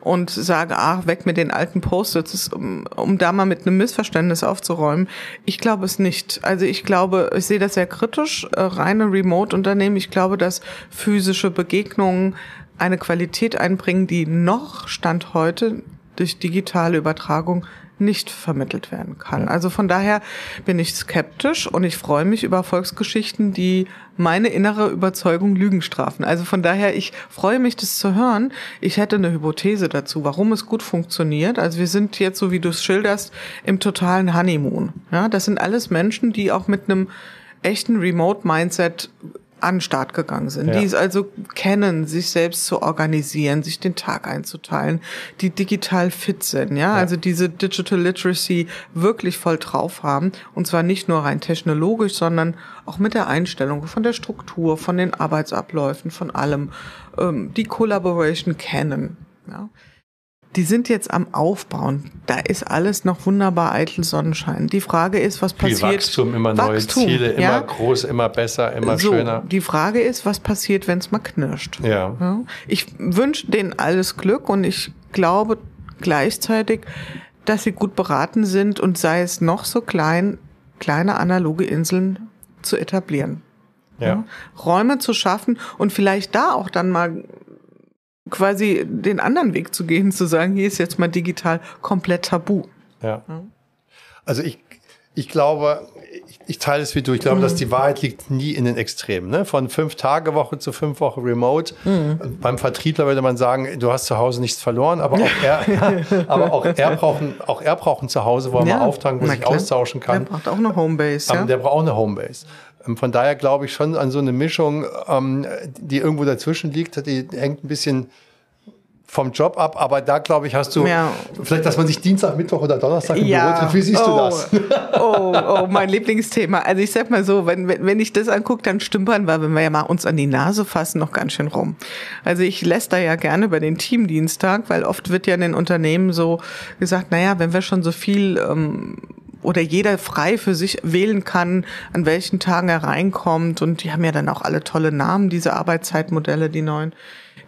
und sage, ach, weg mit den alten Post-its, um, um da mal mit einem Missverständnis aufzuräumen. Ich glaube es nicht. Also ich glaube, ich sehe das sehr kritisch, äh, reine Remote-Unternehmen. Ich glaube, dass physische Begegnungen eine Qualität einbringen, die noch Stand heute durch digitale Übertragung nicht vermittelt werden kann. Also von daher bin ich skeptisch und ich freue mich über Volksgeschichten, die meine innere Überzeugung Lügen strafen. Also von daher, ich freue mich, das zu hören. Ich hätte eine Hypothese dazu, warum es gut funktioniert. Also wir sind jetzt, so wie du es schilderst, im totalen Honeymoon. Ja, das sind alles Menschen, die auch mit einem echten Remote-Mindset an den Start gegangen sind, ja. die es also kennen, sich selbst zu organisieren, sich den Tag einzuteilen, die digital fit sind, ja, ja. also diese Digital Literacy wirklich voll drauf haben und zwar nicht nur rein technologisch, sondern auch mit der Einstellung von der Struktur, von den Arbeitsabläufen, von allem, ähm, die Collaboration kennen, ja die sind jetzt am Aufbauen. Da ist alles noch wunderbar eitel Sonnenschein. Die Frage ist, was passiert? Viel Wachstum, immer Wachstum, neue Ziele, ja? immer groß, immer besser, immer so, schöner. Die Frage ist, was passiert, wenn es mal knirscht? Ja. ja? Ich wünsche denen alles Glück und ich glaube gleichzeitig, dass sie gut beraten sind und sei es noch so klein, kleine analoge Inseln zu etablieren. Ja. ja. Räume zu schaffen und vielleicht da auch dann mal quasi den anderen Weg zu gehen, zu sagen, hier ist jetzt mal digital komplett tabu. Ja. Also ich, ich glaube, ich, ich teile es wie du. Ich glaube, mhm. dass die Wahrheit liegt nie in den Extremen. Ne? Von fünf Tage Woche zu fünf Wochen Remote. Mhm. Beim Vertriebler würde man sagen, du hast zu Hause nichts verloren, aber auch er, aber auch er braucht ein, auch er braucht ein Zuhause, wo er ja. mal auftanken, wo er sich austauschen kann. Der braucht auch eine Homebase. Ja? Der braucht auch eine Homebase. Ähm, von daher glaube ich schon an so eine Mischung, ähm, die irgendwo dazwischen liegt, die hängt ein bisschen vom Job ab, aber da glaube ich, hast du ja. vielleicht, dass man sich Dienstag, Mittwoch oder Donnerstag im ja. Büro trifft. Wie siehst oh. du das? Oh, oh, mein Lieblingsthema. Also ich sag mal so, wenn, wenn ich das angucke, dann stümpern wir, wenn wir ja mal uns an die Nase fassen, noch ganz schön rum. Also ich lässt da ja gerne über den Teamdienstag, weil oft wird ja in den Unternehmen so gesagt, naja, wenn wir schon so viel ähm, oder jeder frei für sich wählen kann, an welchen Tagen er reinkommt. Und die haben ja dann auch alle tolle Namen, diese Arbeitszeitmodelle, die neuen.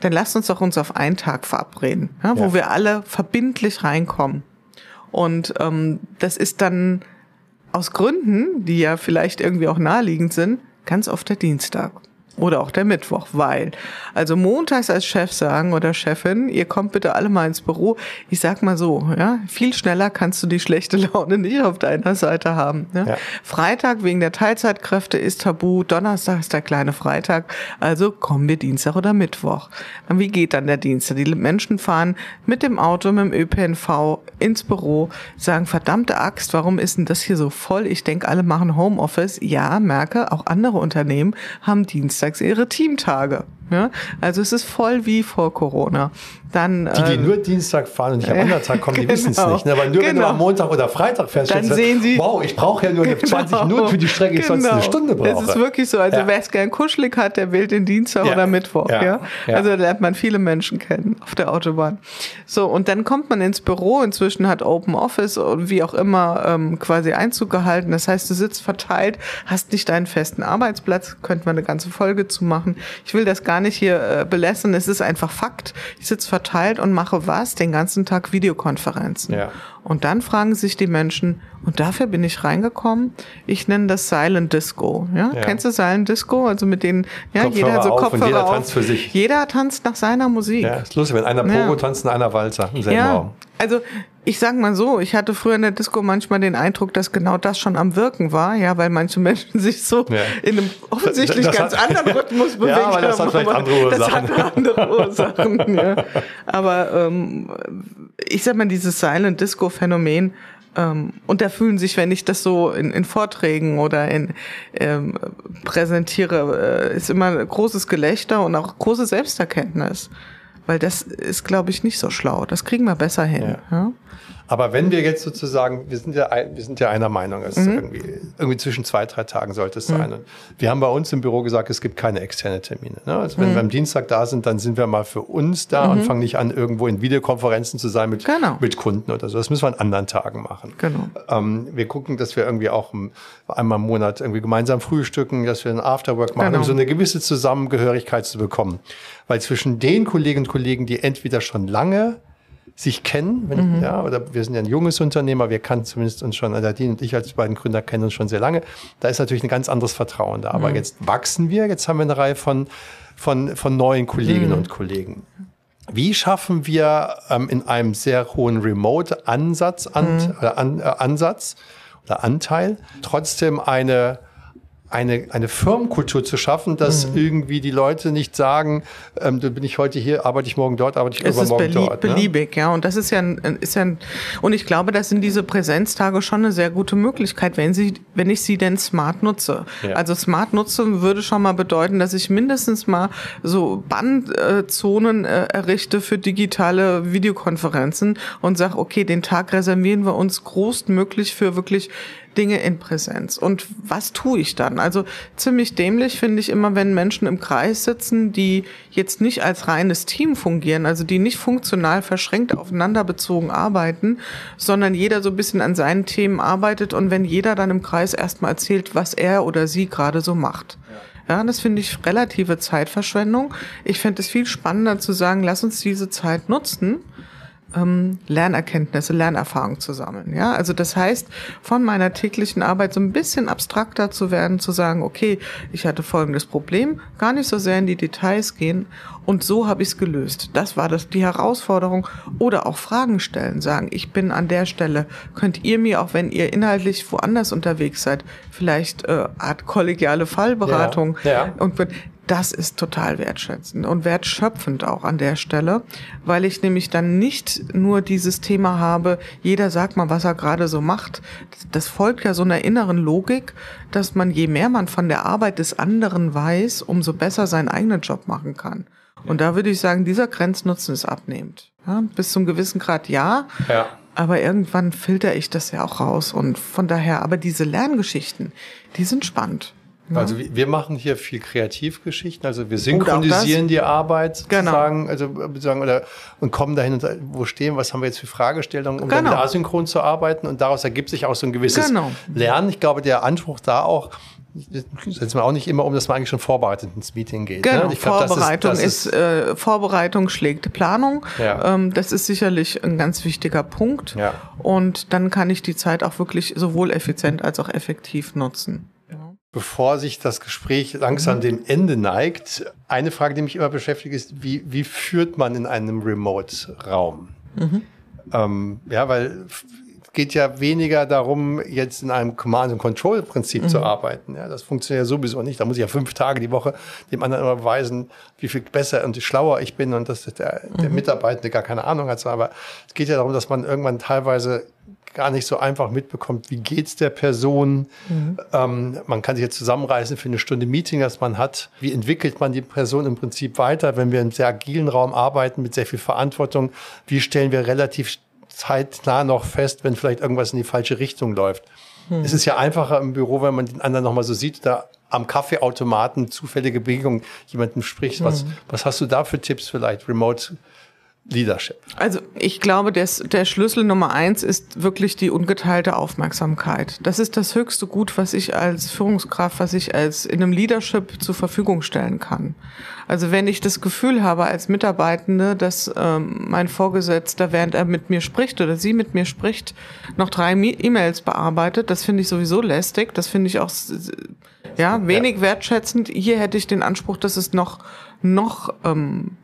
Dann lasst uns doch uns auf einen Tag verabreden, ja, wo ja. wir alle verbindlich reinkommen. Und ähm, das ist dann aus Gründen, die ja vielleicht irgendwie auch naheliegend sind, ganz oft der Dienstag. Oder auch der Mittwoch, weil. Also montags als Chef sagen oder Chefin, ihr kommt bitte alle mal ins Büro. Ich sag mal so, ja, viel schneller kannst du die schlechte Laune nicht auf deiner Seite haben. Ja? ja. Freitag wegen der Teilzeitkräfte ist tabu, Donnerstag ist der kleine Freitag, also kommen wir Dienstag oder Mittwoch. Dann wie geht dann der Dienstag? Die Menschen fahren mit dem Auto, mit dem ÖPNV ins Büro, sagen, verdammte Axt, warum ist denn das hier so voll? Ich denke, alle machen Homeoffice. Ja, merke, auch andere Unternehmen haben Dienstag Dienstags ihre Teamtage. Ja? Also es ist voll wie vor Corona. Dann, die, die ähm, nur Dienstag fahren und nicht am anderen Tag kommen, die genau, wissen es nicht. Ne? Aber nur genau. wenn du genau. am Montag oder Freitag fährst, dann sehen sie, wow, ich brauche ja nur genau, 20 Minuten für die Strecke, ich genau. sonst eine Stunde brauche. Das ist wirklich so. Also ja. wer es gern kuschelig hat, der wählt den Dienstag ja. oder Mittwoch. Ja. ja. Also da lernt man viele Menschen kennen auf der Autobahn. So, und dann kommt man ins Büro. Inzwischen hat Open Office und wie auch immer ähm, quasi Einzug gehalten. Das heißt, du sitzt verteilt, hast nicht deinen festen Arbeitsplatz. Könnte man eine ganze Folge zu machen. Ich will das gar nicht hier äh, belässen. Es ist einfach Fakt. Ich sitze verteilt und mache was? Den ganzen Tag Videokonferenzen. Ja. Und dann fragen sich die Menschen, und dafür bin ich reingekommen. Ich nenne das Silent Disco. Ja? ja. Kennst du Silent Disco? Also mit denen, ja, Kopfhörer jeder so auf Kopfhörer jeder auf. tanzt für sich. Jeder tanzt nach seiner Musik. Ja, ist lustig, wenn einer Pogo ja. tanzt und einer Walzer im selben ja. Raum. Also ich sag mal so, ich hatte früher in der Disco manchmal den Eindruck, dass genau das schon am Wirken war, ja, weil manche Menschen sich so ja. in einem offensichtlich das, das ganz hat, anderen Rhythmus bewegt ja, aber das haben. Hat vielleicht andere Ursachen. Das hat andere Ursachen. ja. Aber ähm, ich sag mal, dieses Silent Disco Phänomen Ähm, und da fühlen sich, wenn ich das so in, in Vorträgen oder in ähm, präsentiere, äh, ist immer großes Gelächter und auch große Selbsterkenntnis. Weil das ist, glaube ich, nicht so schlau. Das kriegen wir besser hin. Ja. Ja? Aber wenn wir jetzt sozusagen, wir sind ja, wir sind ja einer Meinung, es mhm. irgendwie, irgendwie zwischen zwei, drei Tagen sollte es sein. Mhm. Und wir haben bei uns im Büro gesagt, es gibt keine externe Termine. Ne? Also wenn mhm. wir am Dienstag da sind, dann sind wir mal für uns da und mhm. fangen nicht an, irgendwo in Videokonferenzen zu sein mit, genau. mit Kunden oder so. Das müssen wir an anderen Tagen machen. Genau. Ähm, wir gucken, dass wir irgendwie auch einmal im Monat irgendwie gemeinsam frühstücken, dass wir ein Afterwork machen, genau. um so eine gewisse Zusammengehörigkeit zu bekommen. Weil zwischen den Kolleginnen und Kollegen, die entweder schon lange sich kennen. Wenn, mhm. ja, oder wir sind ja ein junges Unternehmer, wir kannten zumindest uns schon, Nadine und ich als beiden Gründer kennen uns schon sehr lange. Da ist natürlich ein ganz anderes Vertrauen da. Aber mhm. jetzt wachsen wir, jetzt haben wir eine Reihe von, von, von neuen Kolleginnen mhm. und Kollegen. Wie schaffen wir ähm, in einem sehr hohen Remote-Ansatz an, mhm. äh, an, äh, Ansatz oder Anteil trotzdem eine eine, eine Firmenkultur zu schaffen, dass mhm. irgendwie die Leute nicht sagen, ähm, bin ich heute hier, arbeite ich morgen dort, arbeite ich es übermorgen ist dort. Ne? beliebig, ja. Und das ist ja, ein, ist ja ein, und ich glaube, das sind diese Präsenztage schon eine sehr gute Möglichkeit, wenn sie, wenn ich sie denn smart nutze. Ja. Also smart nutzen würde schon mal bedeuten, dass ich mindestens mal so Bandzonen äh, errichte für digitale Videokonferenzen und sage, okay, den Tag reservieren wir uns großmöglich für wirklich Dinge in Präsenz. Und was tue ich dann? Also ziemlich dämlich finde ich immer, wenn Menschen im Kreis sitzen, die jetzt nicht als reines Team fungieren, also die nicht funktional verschränkt aufeinander bezogen arbeiten, sondern jeder so ein bisschen an seinen Themen arbeitet und wenn jeder dann im Kreis erstmal erzählt, was er oder sie gerade so macht. Ja, das finde ich relative Zeitverschwendung. Ich finde es viel spannender zu sagen, lass uns diese Zeit nutzen ähm, Lernerkenntnisse, Lernerfahrung zu sammeln. Ja, also das heißt, von meiner täglichen Arbeit so ein bisschen abstrakter zu werden, zu sagen, okay, ich hatte folgendes Problem, gar nicht so sehr in die Details gehen und so habe ich es gelöst. Das war das die Herausforderung oder auch Fragen stellen, sagen, ich bin an der Stelle, könnt ihr mir auch wenn ihr inhaltlich woanders unterwegs seid, vielleicht äh, Art kollegiale Fallberatung ja, ja. und das ist total wertschätzend und wertschöpfend auch an der Stelle, weil ich nämlich dann nicht nur dieses Thema habe, jeder sagt mal, was er gerade so macht. Das folgt ja so einer inneren Logik, dass man je mehr man von der Arbeit des anderen weiß, umso besser seinen eigenen Job machen kann. Und da würde ich sagen, dieser Grenznutzen ist abnehmend. Ja, bis zum gewissen Grad ja. ja. Aber irgendwann filter ich das ja auch raus. Und von daher, aber diese Lerngeschichten, die sind spannend. Ja. Also wir machen hier viel Kreativgeschichten, also wir synchronisieren die Arbeit genau. sozusagen, also sozusagen, oder und kommen dahin und wo stehen, was haben wir jetzt für Fragestellungen, um genau. dann asynchron zu arbeiten und daraus ergibt sich auch so ein gewisses genau. Lernen. Ich glaube, der Anspruch da auch, setzt man auch nicht immer um, dass man eigentlich schon vorbereitet ins Meeting geht. Ne? Genau, ne? glaub, Vorbereitung das ist, das ist, ist äh, Vorbereitung schlägt Planung. Ja. Ähm, das ist sicherlich ein ganz wichtiger Punkt. Ja. Und dann kann ich die Zeit auch wirklich sowohl effizient als auch effektiv nutzen bevor sich das Gespräch langsam mhm. dem Ende neigt, eine Frage, die mich immer beschäftigt, ist, wie, wie führt man in einem Remote-Raum? Mhm. Ähm, ja, weil es geht ja weniger darum, jetzt in einem Command-and-Control-Prinzip mhm. zu arbeiten. Ja, das funktioniert ja sowieso nicht. Da muss ich ja fünf Tage die Woche dem anderen immer beweisen, wie viel besser und schlauer ich bin und dass der, der mhm. Mitarbeitende gar keine Ahnung hat. Aber es geht ja darum, dass man irgendwann teilweise gar nicht so einfach mitbekommt, wie geht's der Person. Mhm. Ähm, man kann sich jetzt zusammenreißen für eine Stunde Meeting, das man hat. Wie entwickelt man die Person im Prinzip weiter, wenn wir im sehr agilen Raum arbeiten mit sehr viel Verantwortung? Wie stellen wir relativ zeitnah noch fest, wenn vielleicht irgendwas in die falsche Richtung läuft? Mhm. Es ist ja einfacher im Büro, wenn man den anderen nochmal so sieht, da am Kaffeeautomaten zufällige Bewegung jemandem spricht. Was, mhm. was hast du da für Tipps vielleicht remote Leadership? Also ich glaube, des, der Schlüssel Nummer eins ist wirklich die ungeteilte Aufmerksamkeit. Das ist das höchste Gut, was ich als Führungskraft, was ich als in einem Leadership zur Verfügung stellen kann. Also wenn ich das Gefühl habe als Mitarbeitende, dass ähm, mein Vorgesetzter, während er mit mir spricht oder sie mit mir spricht, noch drei E-Mails bearbeitet, das finde ich sowieso lästig. Das finde ich auch ja wenig ja. wertschätzend. Hier hätte ich den Anspruch, dass es noch noch ähm,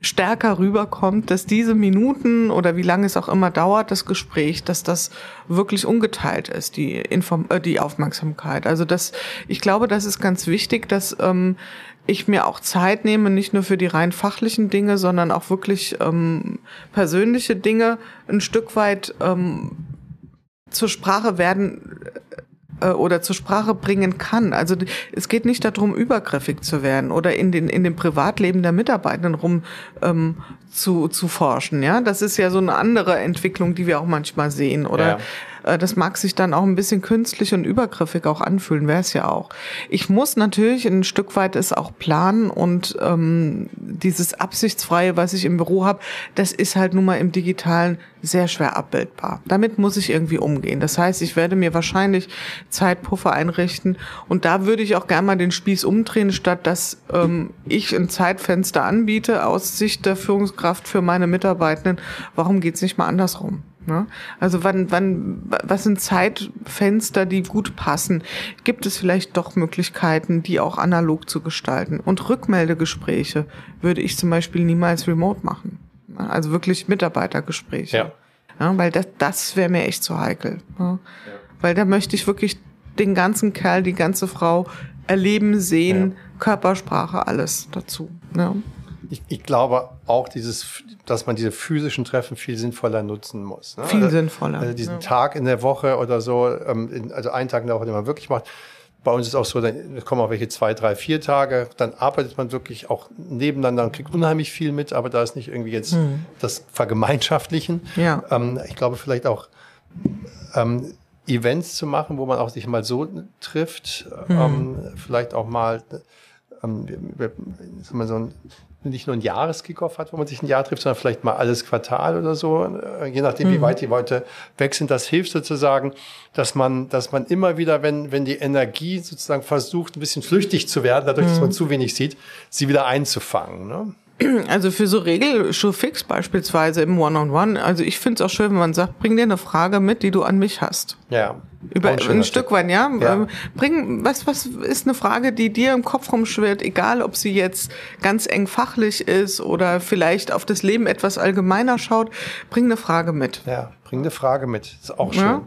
stärker rüberkommt, dass diese Minuten oder wie lange es auch immer dauert, das Gespräch, dass das wirklich ungeteilt ist, die, Inform äh, die Aufmerksamkeit. Also das, ich glaube, das ist ganz wichtig, dass ähm, ich mir auch Zeit nehme, nicht nur für die rein fachlichen Dinge, sondern auch wirklich ähm, persönliche Dinge ein Stück weit ähm, zur Sprache werden äh, oder zur Sprache bringen kann. Also es geht nicht darum, übergriffig zu werden oder in den in dem Privatleben der Mitarbeitenden rum ähm, zu, zu forschen. Ja, das ist ja so eine andere Entwicklung, die wir auch manchmal sehen. Oder ja. Äh, das mag sich dann auch ein bisschen künstlich und übergriffig auch anfühlen, wäre es ja auch. Ich muss natürlich ein Stück weit es auch planen und ähm, dieses Absichtsfreie, was ich im Büro habe, das ist halt nun mal im Digitalen sehr schwer abbildbar. Damit muss ich irgendwie umgehen. Das heißt, ich werde mir wahrscheinlich Zeitpuffer einrichten und da würde ich auch gerne mal den Spieß umdrehen, statt dass ähm, ich ein Zeitfenster anbiete aus Sicht der Führungskraft für meine Mitarbeitenden. Warum geht's nicht mal andersrum? Ne? Also wann, wann, was sind Zeitfenster, die gut passen? Gibt es vielleicht doch Möglichkeiten, die auch analog zu gestalten? Und Rückmeldegespräche würde ich zum Beispiel niemals remote machen. Also wirklich Mitarbeitergespräche. Ja. ja weil das, das wäre mir echt zu heikel. Ja? Ja. Weil da möchte ich wirklich den ganzen Kerl, die ganze Frau erleben, sehen, Körpersprache, alles dazu. Ja ich, ich glaube auch dieses, dass man diese physischen Treffen viel sinnvoller nutzen muss. Ne? Viel also, sinnvoller. Also diesen ja. Tag in der Woche oder so, ähm, in, also einen Tag in der Woche, den man wirklich macht. Bei uns ist auch so, dann kommen auch welche zwei, drei, vier Tage, dann arbeitet man wirklich auch nebeneinander und kriegt unheimlich viel mit, aber da ist nicht irgendwie jetzt hm. das Vergemeinschaftlichen. Ja. Ähm, ich glaube vielleicht auch ähm, Events zu machen, wo man auch sich mal so trifft, hm. ähm, vielleicht auch mal ähm, so ein nicht nur ein Jahreskickoff hat, wo man sich ein Jahr trifft, sondern vielleicht mal alles Quartal oder so, äh, je nachdem, mhm. wie weit die Leute weg sind. Das hilft sozusagen, dass man, dass man immer wieder, wenn, wenn die Energie sozusagen versucht, ein bisschen flüchtig zu werden, dadurch, mhm. dass man zu wenig sieht, sie wieder einzufangen. Ne? Also für so Regelschuhfix beispielsweise im One-on-One, -on -One, also ich finde es auch schön, wenn man sagt, bring dir eine Frage mit, die du an mich hast. Ja. Über ein Stück weit, ja. ja. Ähm, bring, was, was ist eine Frage, die dir im Kopf rumschwirrt, egal ob sie jetzt ganz eng fachlich ist oder vielleicht auf das Leben etwas allgemeiner schaut, bring eine Frage mit. Ja, bring eine Frage mit. Ist auch schön. Ja.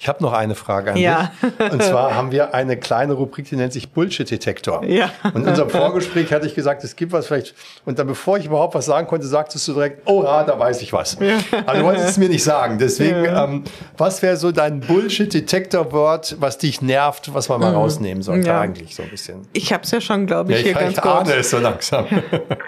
Ich habe noch eine Frage an ja. dich. Und zwar haben wir eine kleine Rubrik, die nennt sich Bullshit-Detektor. Ja. Und in unserem Vorgespräch hatte ich gesagt, es gibt was vielleicht. Und dann, bevor ich überhaupt was sagen konnte, sagtest du direkt, oh, ah, da weiß ich was. Ja. Aber du wolltest es mir nicht sagen. Deswegen, ja. ähm, was wäre so dein Bullshit-Detektor-Wort, was dich nervt, was man mal mhm. rausnehmen sollte ja. eigentlich so ein bisschen? Ich habe es ja schon, glaube ich, ja, ich, hier ganz ich ahne es so langsam.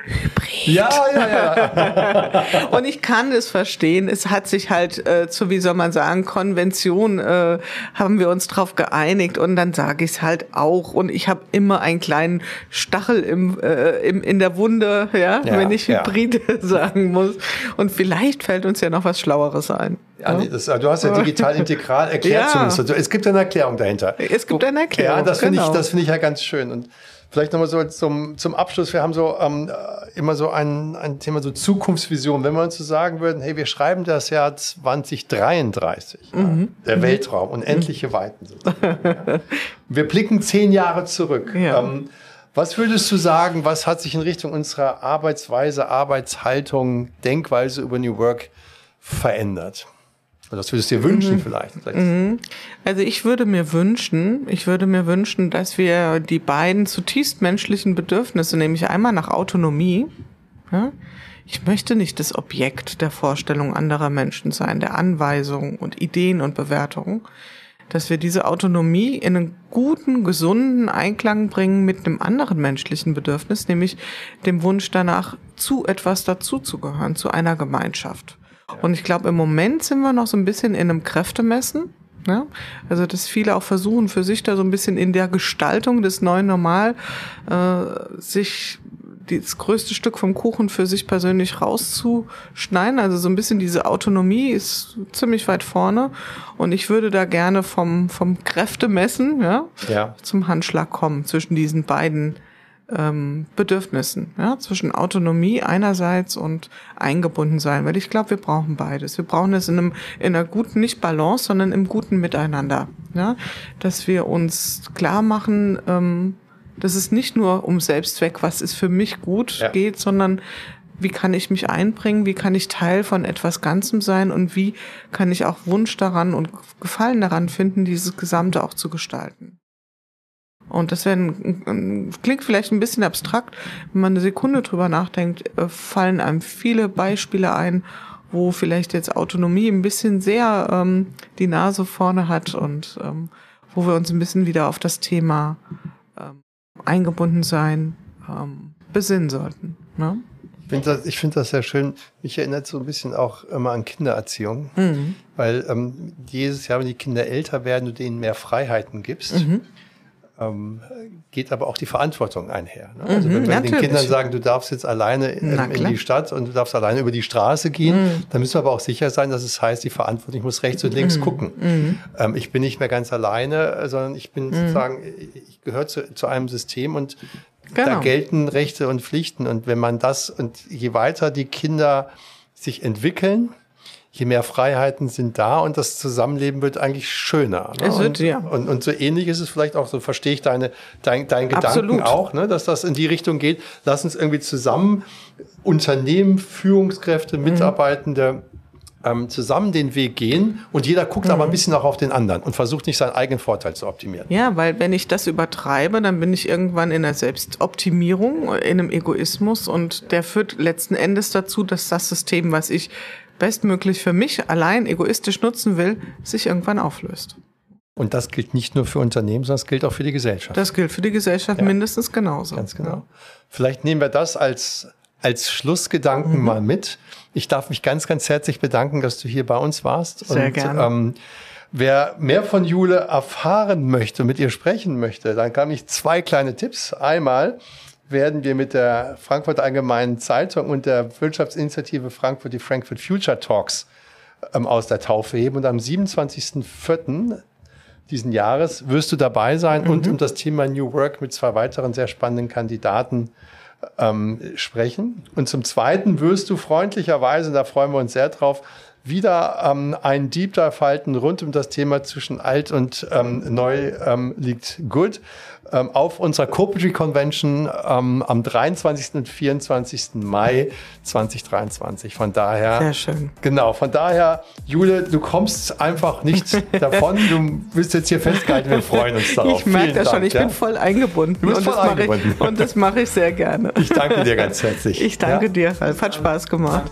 ja, ja, ja. Und ich kann es verstehen. Es hat sich halt äh, zu, wie soll man sagen, Konvention äh, haben wir uns drauf geeinigt und dann sage ich es halt auch. Und ich habe immer einen kleinen Stachel im, äh, im, in der Wunde, ja, ja wenn ich Hybride ja. sagen muss. Und vielleicht fällt uns ja noch was Schlaueres ein. Ja, das, du hast ja digital integral erklärt zumindest. Es gibt eine Erklärung dahinter. Es gibt eine Erklärung. Ja, das finde genau. ich, das finde ich ja ganz schön. Und Vielleicht nochmal so zum, zum Abschluss. Wir haben so ähm, immer so ein, ein Thema, so Zukunftsvision. Wenn wir uns so sagen würden, hey, wir schreiben das Jahr 2033, mhm. ja, der mhm. Weltraum, unendliche mhm. Weiten ja. Wir blicken zehn Jahre zurück. Ja. Ähm, was würdest du sagen, was hat sich in Richtung unserer Arbeitsweise, Arbeitshaltung, Denkweise über New Work verändert? Das würdest du dir wünschen mhm. vielleicht. Mhm. Also ich würde mir wünschen, ich würde mir wünschen, dass wir die beiden zutiefst menschlichen Bedürfnisse, nämlich einmal nach Autonomie, ja, ich möchte nicht das Objekt der Vorstellung anderer Menschen sein, der Anweisungen und Ideen und Bewertungen, dass wir diese Autonomie in einen guten, gesunden Einklang bringen mit einem anderen menschlichen Bedürfnis, nämlich dem Wunsch danach, zu etwas dazuzugehören, zu einer Gemeinschaft. Und ich glaube, im Moment sind wir noch so ein bisschen in einem Kräftemessen. Ja? Also, dass viele auch versuchen, für sich da so ein bisschen in der Gestaltung des neuen Normal äh, sich das größte Stück vom Kuchen für sich persönlich rauszuschneiden. Also so ein bisschen diese Autonomie ist ziemlich weit vorne. Und ich würde da gerne vom, vom Kräftemessen ja, ja. zum Handschlag kommen zwischen diesen beiden ähm, Bedürfnissen, ja, zwischen Autonomie einerseits und eingebunden sein, weil ich glaube, wir brauchen beides. Wir brauchen es in einem in einer guten nicht Balance, sondern im guten Miteinander, ja, dass wir uns klar machen, ähm, dass es nicht nur um Selbstzweck, was ist für mich gut ja. geht, sondern wie kann ich mich einbringen, wie kann ich Teil von etwas Ganzem sein und wie kann ich auch Wunsch daran und Gefallen daran finden, dieses Gesamte auch zu gestalten. Und das wäre klingt vielleicht ein bisschen abstrakt, wenn man eine Sekunde drüber nachdenkt, äh, fallen einem viele Beispiele ein, wo vielleicht jetzt Autonomie ein bisschen sehr ähm, die Nase vorne hat und ähm, wo wir uns ein bisschen wieder auf das Thema ähm, eingebunden sein ähm, besinnen sollten. Ne? Ich finde das, ich find das sehr schön. Mich erinnert so ein bisschen auch immer an Kindererziehung, mhm. weil ähm, jedes Jahr, wenn die Kinder älter werden, du denen mehr Freiheiten gibst, mhm ähm, geht aber auch die Verantwortung einher. Ne? Also mhm, wenn wir natürlich. den Kindern sagen, du darfst jetzt alleine in, in, die Stadt und du darfst alleine über die Straße gehen, mhm. dann müssen wir aber auch sicher sein, dass es heißt, die Verantwortung, ich muss rechts und links mhm. gucken. Mhm. Ähm, ich bin nicht mehr ganz alleine, sondern ich bin mhm. sozusagen, ich gehöre zu, zu einem System und genau. da gelten Rechte und Pflichten. Und wenn man das, und je weiter die Kinder sich entwickeln, je mehr Freiheiten sind da und das Zusammenleben wird eigentlich schöner. Ne? Es wird, und, ja. Und, und so ähnlich ist es vielleicht auch, so verstehe ich deine, dein, dein Gedanken Absolut. auch, ne? dass das in die Richtung geht. Lass uns irgendwie zusammen Unternehmen, Führungskräfte, mhm. Mitarbeitende ähm, zusammen den Weg gehen und jeder guckt mhm. aber ein bisschen auch auf den anderen und versucht nicht seinen eigenen Vorteil zu optimieren. Ja, weil wenn ich das übertreibe, dann bin ich irgendwann in der Selbstoptimierung, in einem Egoismus und der führt letzten Endes dazu, dass das System, was ich bestmöglich für mich allein egoistisch nutzen will, sich irgendwann auflöst. Und das gilt nicht nur für Unternehmen, sondern es gilt auch für die Gesellschaft. Das gilt für die Gesellschaft ja. mindestens genauso. Ganz genau. Ja. Vielleicht nehmen wir das als, als Schlussgedanken mhm. mal mit. Ich darf mich ganz, ganz herzlich bedanken, dass du hier bei uns warst. Sehr und, gerne. Ähm, wer mehr von Jule erfahren möchte, mit ihr sprechen möchte, dann kann ich zwei kleine Tipps. Einmal, werden wir mit der Frankfurt Allgemeinen Zeitung und der Wirtschaftsinitiative Frankfurt die Frankfurt Future Talks ähm, aus der Taufe heben. Und am 27.04. diesen Jahres wirst du dabei sein mhm. und um das Thema New Work mit zwei weiteren sehr spannenden Kandidaten ähm, sprechen. Und zum Zweiten wirst du freundlicherweise, da freuen wir uns sehr drauf, wieder ähm, einen Deep Dive halten rund um das Thema zwischen alt und ähm, neu ähm, liegt gut ähm, auf unserer Copetry Convention ähm, am 23. und 24. Mai 2023. Von daher. Sehr schön. Genau, von daher, Jule, du kommst einfach nicht davon. Du bist jetzt hier festgehalten. Wir freuen uns darauf. Ich merke das Dank, schon. Ich ja? bin voll eingebunden. Du bist und voll eingebunden. Ich, und das mache ich sehr gerne. Ich danke dir ganz herzlich. Ich danke ja? dir, Ralf. Hat Spaß gemacht.